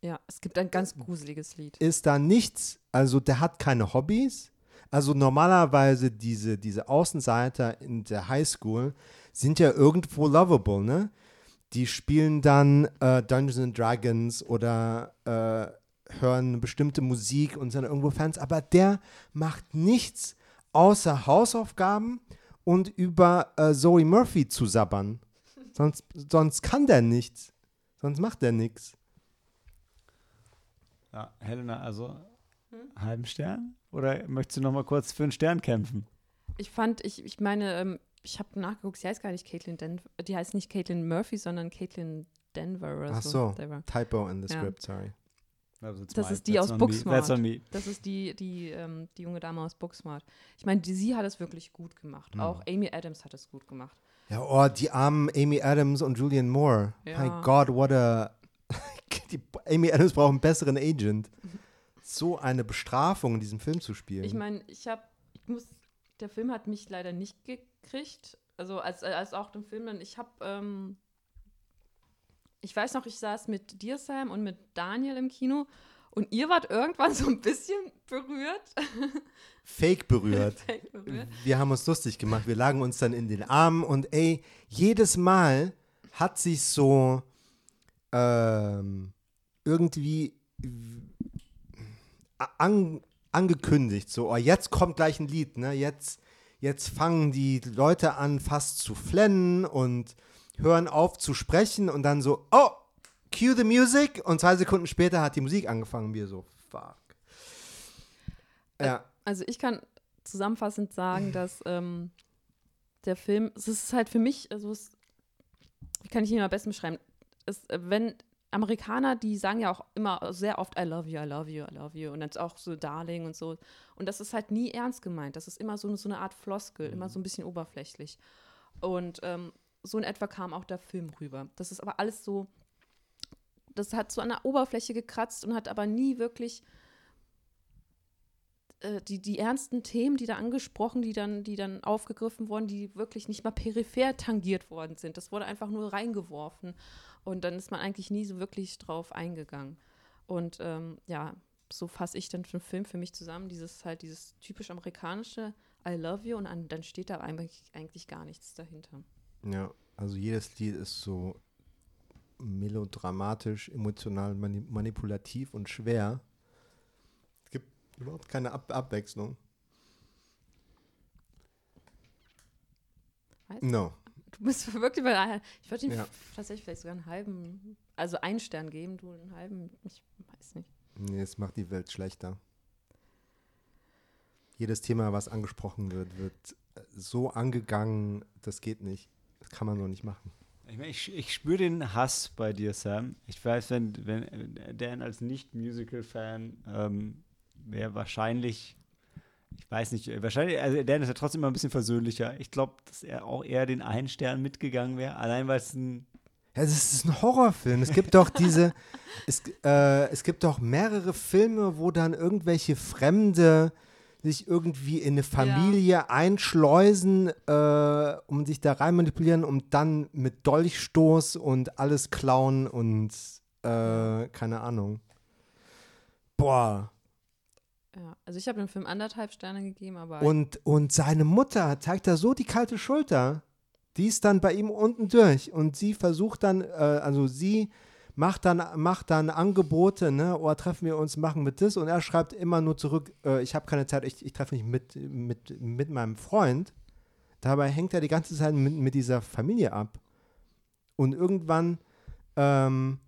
[SPEAKER 3] ja, es gibt ein ganz gruseliges Lied.
[SPEAKER 2] Ist da nichts, also der hat keine Hobbys. Also normalerweise diese, diese Außenseiter in der Highschool sind ja irgendwo lovable, ne? Die spielen dann äh, Dungeons and Dragons oder äh, hören bestimmte Musik und sind irgendwo Fans, aber der macht nichts außer Hausaufgaben und über äh, Zoe Murphy zu sabbern. Sonst, sonst kann der nichts. Sonst macht der nichts.
[SPEAKER 1] Ja, Helena, also hm? halben Stern? Oder möchtest du noch mal kurz für einen Stern kämpfen?
[SPEAKER 3] Ich fand, ich, ich meine, ähm, ich habe nachgeguckt, sie heißt gar nicht Caitlin Denver, die heißt nicht Caitlin Murphy, sondern Caitlin Denver oder
[SPEAKER 2] Ach
[SPEAKER 3] so.
[SPEAKER 2] so, Typo in the ja. script, sorry.
[SPEAKER 3] Das ist die aus Booksmart. Das ist die, die, ähm, die junge Dame aus Booksmart. Ich meine, sie hat es wirklich gut gemacht. Mhm. Auch Amy Adams hat es gut gemacht.
[SPEAKER 2] Ja, oh, die armen Amy Adams und Julian Moore. Ja. My God, what a die Amy Adams braucht einen besseren Agent. So eine Bestrafung in diesem Film zu spielen.
[SPEAKER 3] Ich meine, ich habe, ich muss, der Film hat mich leider nicht gekriegt. Also als, als auch den Film dann, ich habe, ähm, ich weiß noch, ich saß mit dir, Sam, und mit Daniel im Kino und ihr wart irgendwann so ein bisschen berührt.
[SPEAKER 2] Fake berührt. Fake berührt. Wir haben uns lustig gemacht. Wir lagen uns dann in den Armen und ey, jedes Mal hat sich so ähm, irgendwie an, angekündigt, so, oh, jetzt kommt gleich ein Lied, ne? Jetzt, jetzt fangen die Leute an, fast zu flennen und hören auf zu sprechen und dann so, oh, cue the music und zwei Sekunden später hat die Musik angefangen, wir so, fuck.
[SPEAKER 3] Ja. Also ich kann zusammenfassend sagen, dass ähm, der Film, es ist halt für mich, also es, wie kann ich ihn am besten beschreiben? Es, wenn Amerikaner, die sagen ja auch immer sehr oft I love you, I love you, I love you und dann auch so Darling und so. Und das ist halt nie ernst gemeint. Das ist immer so, so eine Art Floskel, mhm. immer so ein bisschen oberflächlich. Und ähm, so in etwa kam auch der Film rüber. Das ist aber alles so, das hat so an der Oberfläche gekratzt und hat aber nie wirklich äh, die, die ernsten Themen, die da angesprochen, die dann, die dann aufgegriffen wurden, die wirklich nicht mal peripher tangiert worden sind. Das wurde einfach nur reingeworfen. Und dann ist man eigentlich nie so wirklich drauf eingegangen. Und ähm, ja, so fasse ich dann den Film für mich zusammen. Dieses halt, dieses typisch amerikanische I love you und an, dann steht da eigentlich, eigentlich gar nichts dahinter.
[SPEAKER 2] Ja, also jedes Lied ist so melodramatisch, emotional, manipulativ und schwer. Überhaupt keine Ab Abwechslung.
[SPEAKER 3] Weiß
[SPEAKER 2] No.
[SPEAKER 3] Du bist wirklich bei Ich würde ihm
[SPEAKER 2] Ja.
[SPEAKER 3] tatsächlich vielleicht sogar einen halben, also einen Stern geben, du einen halben, ich weiß nicht.
[SPEAKER 2] Nee, es macht die Welt schlechter. Jedes Thema, was angesprochen wird, wird äh, so angegangen, das geht nicht. Das kann man so nicht machen.
[SPEAKER 1] Ich, mein, ich, ich spüre den Hass bei dir, Sam. Ich weiß, wenn, wenn äh, Dan als Nicht-Musical-Fan ähm, wäre wahrscheinlich, ich weiß nicht, wahrscheinlich, also Dan ist ja trotzdem immer ein bisschen versöhnlicher. Ich glaube, dass er auch eher den einen Stern mitgegangen wäre, allein weil es ein
[SPEAKER 2] Ja, es ist ein Horrorfilm. Es gibt doch diese, es, äh, es gibt doch mehrere Filme, wo dann irgendwelche Fremde sich irgendwie in eine Familie einschleusen, äh, um sich da rein manipulieren, um dann mit Dolchstoß und alles klauen und äh, keine Ahnung. Boah.
[SPEAKER 3] Ja, also ich habe dem Film anderthalb Sterne gegeben, aber
[SPEAKER 2] Und, und seine Mutter zeigt da so die kalte Schulter. Die ist dann bei ihm unten durch und sie versucht dann, äh, also sie macht dann, macht dann Angebote, ne, oh, treffen wir uns, machen mit das und er schreibt immer nur zurück, äh, ich habe keine Zeit, ich, ich treffe mich mit, mit, mit meinem Freund. Dabei hängt er die ganze Zeit mit, mit dieser Familie ab. Und irgendwann ähm,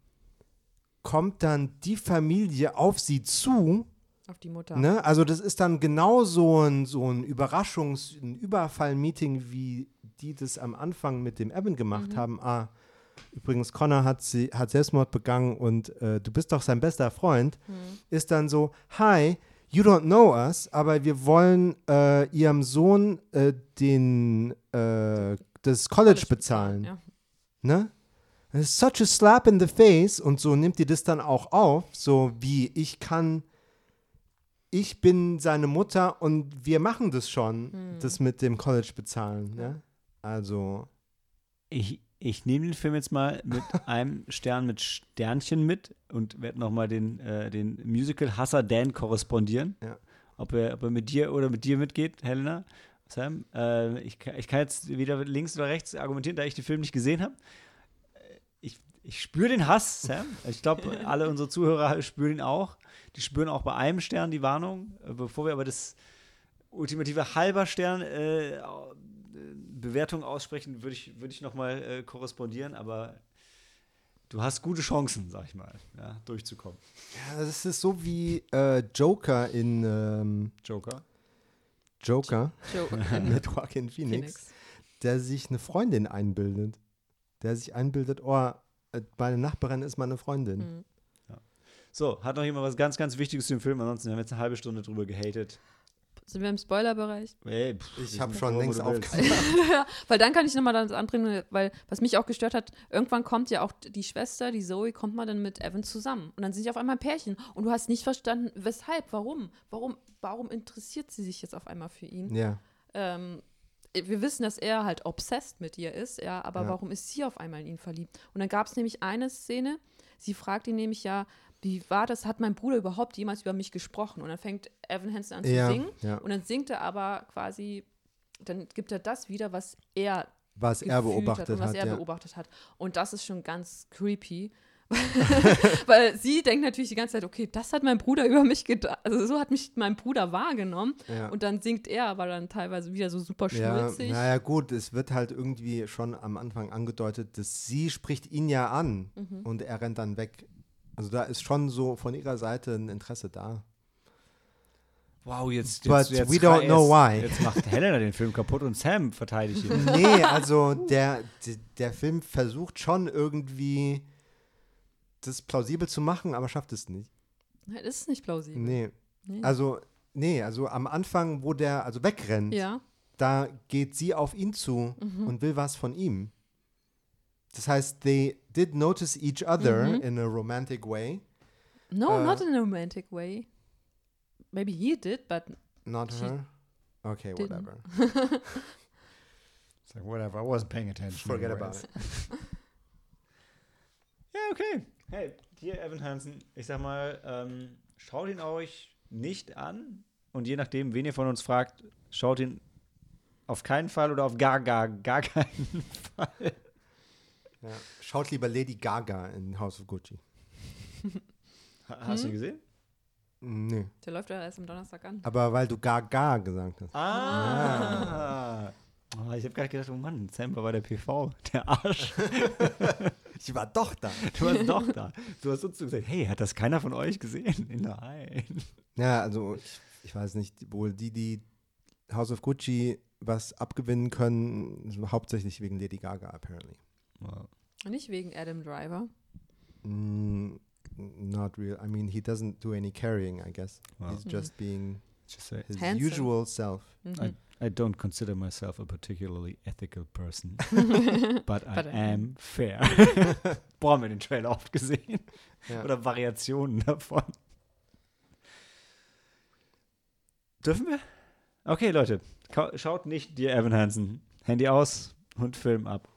[SPEAKER 2] kommt dann die Familie auf sie zu
[SPEAKER 3] auf die Mutter.
[SPEAKER 2] Ne? Also das ist dann genau so ein, so ein Überraschungs-, ein Überfall-Meeting, wie die das am Anfang mit dem Evan gemacht
[SPEAKER 3] Mhm.
[SPEAKER 2] haben. Ah, übrigens, Connor hat, sie, hat Selbstmord begangen und äh, du bist doch sein bester Freund.
[SPEAKER 3] Hm.
[SPEAKER 2] Ist dann so, hi, you don't know us, aber wir wollen äh, ihrem Sohn äh, den, äh, das College bezahlen.
[SPEAKER 3] Ja.
[SPEAKER 2] Ne? Das ist such a slap in the face und so nimmt die das dann auch auf, so wie ich kann, ich bin seine Mutter und wir machen das schon,
[SPEAKER 3] Hm.
[SPEAKER 2] das mit dem College bezahlen. Ne? Also,
[SPEAKER 1] Ich, ich nehme den Film jetzt mal mit einem Stern mit Sternchen mit und werde nochmal den, äh, den Musical-Hasser Dan korrespondieren.
[SPEAKER 2] Ja.
[SPEAKER 1] Ob, er, ob er mit dir oder mit dir mitgeht, Helena. Sam, äh, ich, kann- ich kann jetzt weder links oder rechts argumentieren, da ich den Film nicht gesehen habe. Ich, spüre den Hass, Sam. Ich glaube, alle unsere Zuhörer spüren ihn auch. Die spüren auch bei einem Stern die Warnung. Äh, Bevor wir aber das ultimative halber Stern äh, äh, Bewertung aussprechen, würde ich, würd ich nochmal äh, korrespondieren, aber du hast gute Chancen, sag ich mal, ja, durchzukommen.
[SPEAKER 2] ja, das ist so wie äh, Joker in ähm,
[SPEAKER 1] Joker.
[SPEAKER 2] Joker
[SPEAKER 3] Joe
[SPEAKER 2] mit Joaquin Phoenix,
[SPEAKER 3] Phoenix.
[SPEAKER 2] der sich eine Freundin einbildet. Der sich einbildet, oh, meine Nachbarin ist meine Freundin.
[SPEAKER 3] Hm.
[SPEAKER 1] So, hat noch jemand was ganz, ganz Wichtiges zu dem Film? Ansonsten haben wir jetzt eine halbe Stunde drüber gehatet.
[SPEAKER 3] Sind wir im Spoilerbereich?
[SPEAKER 1] Ey, pff,
[SPEAKER 2] Ich
[SPEAKER 1] wir
[SPEAKER 2] hab
[SPEAKER 1] sind
[SPEAKER 2] schon längst aufgehört.
[SPEAKER 3] weil dann kann ich nochmal das anbringen, weil was mich auch gestört hat, irgendwann kommt ja auch die Schwester, die Zoe, kommt mal dann mit Evan zusammen. Und dann sind sie auf einmal ein Pärchen. Und du hast nicht verstanden, weshalb, warum? Warum, warum interessiert sie sich jetzt auf einmal für ihn?
[SPEAKER 2] Ja.
[SPEAKER 3] Ähm, wir wissen, dass er halt obsessed mit ihr ist, ja, aber
[SPEAKER 2] Ja.
[SPEAKER 3] warum ist sie auf einmal in ihn verliebt? Und dann gab es nämlich eine Szene, sie fragt ihn nämlich ja, wie war das, hat mein Bruder überhaupt jemals über mich gesprochen? Und dann fängt Evan Hansen an zu
[SPEAKER 2] Ja,
[SPEAKER 3] singen
[SPEAKER 2] ja.
[SPEAKER 3] und dann singt er aber quasi, dann gibt er das wieder, was er
[SPEAKER 2] Was er beobachtet
[SPEAKER 3] und was
[SPEAKER 2] hat.
[SPEAKER 3] er beobachtet hat. Und das ist schon ganz creepy. Weil sie denkt natürlich die ganze Zeit, okay, das hat mein Bruder über mich gedacht. Also so hat mich mein Bruder wahrgenommen.
[SPEAKER 2] Ja.
[SPEAKER 3] Und dann singt er aber dann teilweise wieder so super
[SPEAKER 2] Ja,
[SPEAKER 3] schnulzig.
[SPEAKER 2] naja, gut, es wird halt irgendwie schon am Anfang angedeutet, dass sie spricht ihn ja an
[SPEAKER 3] Mhm.
[SPEAKER 2] und er rennt dann weg. Also da ist schon so von ihrer Seite ein Interesse da.
[SPEAKER 1] Wow, jetzt,
[SPEAKER 2] But
[SPEAKER 1] jetzt, jetzt
[SPEAKER 2] we don't know why.
[SPEAKER 1] Jetzt macht Helena den Film kaputt und Sam verteidigt ihn.
[SPEAKER 2] Nee, also der, der Film versucht schon irgendwie das plausibel zu machen, aber schafft es nicht.
[SPEAKER 3] Das ist nicht plausibel.
[SPEAKER 2] Nee.
[SPEAKER 3] Nee.
[SPEAKER 2] Also, nee, also am Anfang, wo der also wegrennt,
[SPEAKER 3] Ja.
[SPEAKER 2] da geht sie auf ihn zu
[SPEAKER 3] Mhm.
[SPEAKER 2] und will was von ihm. Das heißt, they did notice each other
[SPEAKER 3] Mhm.
[SPEAKER 2] in a romantic way.
[SPEAKER 3] No,
[SPEAKER 2] Äh,
[SPEAKER 3] not in a romantic way. Maybe he did, but
[SPEAKER 2] Not
[SPEAKER 3] She
[SPEAKER 2] her? Okay,
[SPEAKER 3] didn't.
[SPEAKER 2] whatever.
[SPEAKER 1] It's like, whatever, I wasn't paying attention.
[SPEAKER 2] Forget about
[SPEAKER 1] anyways.
[SPEAKER 2] it.
[SPEAKER 1] Ja, okay. Hey, hier Evan Hansen, ich sag mal, ähm, schaut ihn euch nicht an und je nachdem, wen ihr von uns fragt, schaut ihn auf keinen Fall oder auf gar, gar, gar keinen Fall.
[SPEAKER 2] Ja. Schaut lieber Lady Gaga in House of Gucci.
[SPEAKER 1] Ha- Hast du ihn gesehen?
[SPEAKER 2] Nee.
[SPEAKER 3] Der läuft ja erst am Donnerstag an.
[SPEAKER 2] Aber weil du Gaga gesagt hast.
[SPEAKER 1] Ah. Oh, ich habe gerade gedacht, oh Mann, Sam war bei der PV, der Arsch.
[SPEAKER 2] ich war doch da.
[SPEAKER 1] Du warst doch da. Du hast uns gesagt, hey, hat das keiner von euch gesehen? Nein.
[SPEAKER 2] Ja, also ich, ich weiß nicht, wohl die, die House of Gucci was abgewinnen können, hauptsächlich wegen Lady Gaga, apparently.
[SPEAKER 1] Wow.
[SPEAKER 3] Nicht wegen Adam Driver.
[SPEAKER 2] Mm, not real. I mean, he doesn't do any carrying, I guess.
[SPEAKER 1] Wow.
[SPEAKER 2] He's just being
[SPEAKER 1] Just
[SPEAKER 2] his
[SPEAKER 3] Handsome.
[SPEAKER 2] usual self.
[SPEAKER 3] Mhm.
[SPEAKER 1] I don't consider myself a particularly ethical person, but I
[SPEAKER 3] But I
[SPEAKER 1] am fair. Boah, haben wir den Trailer oft gesehen.
[SPEAKER 2] Ja.
[SPEAKER 1] Oder Variationen davon. Dürfen wir? Okay, Leute, schaut nicht dir Evan Hansen. Handy aus und Film ab.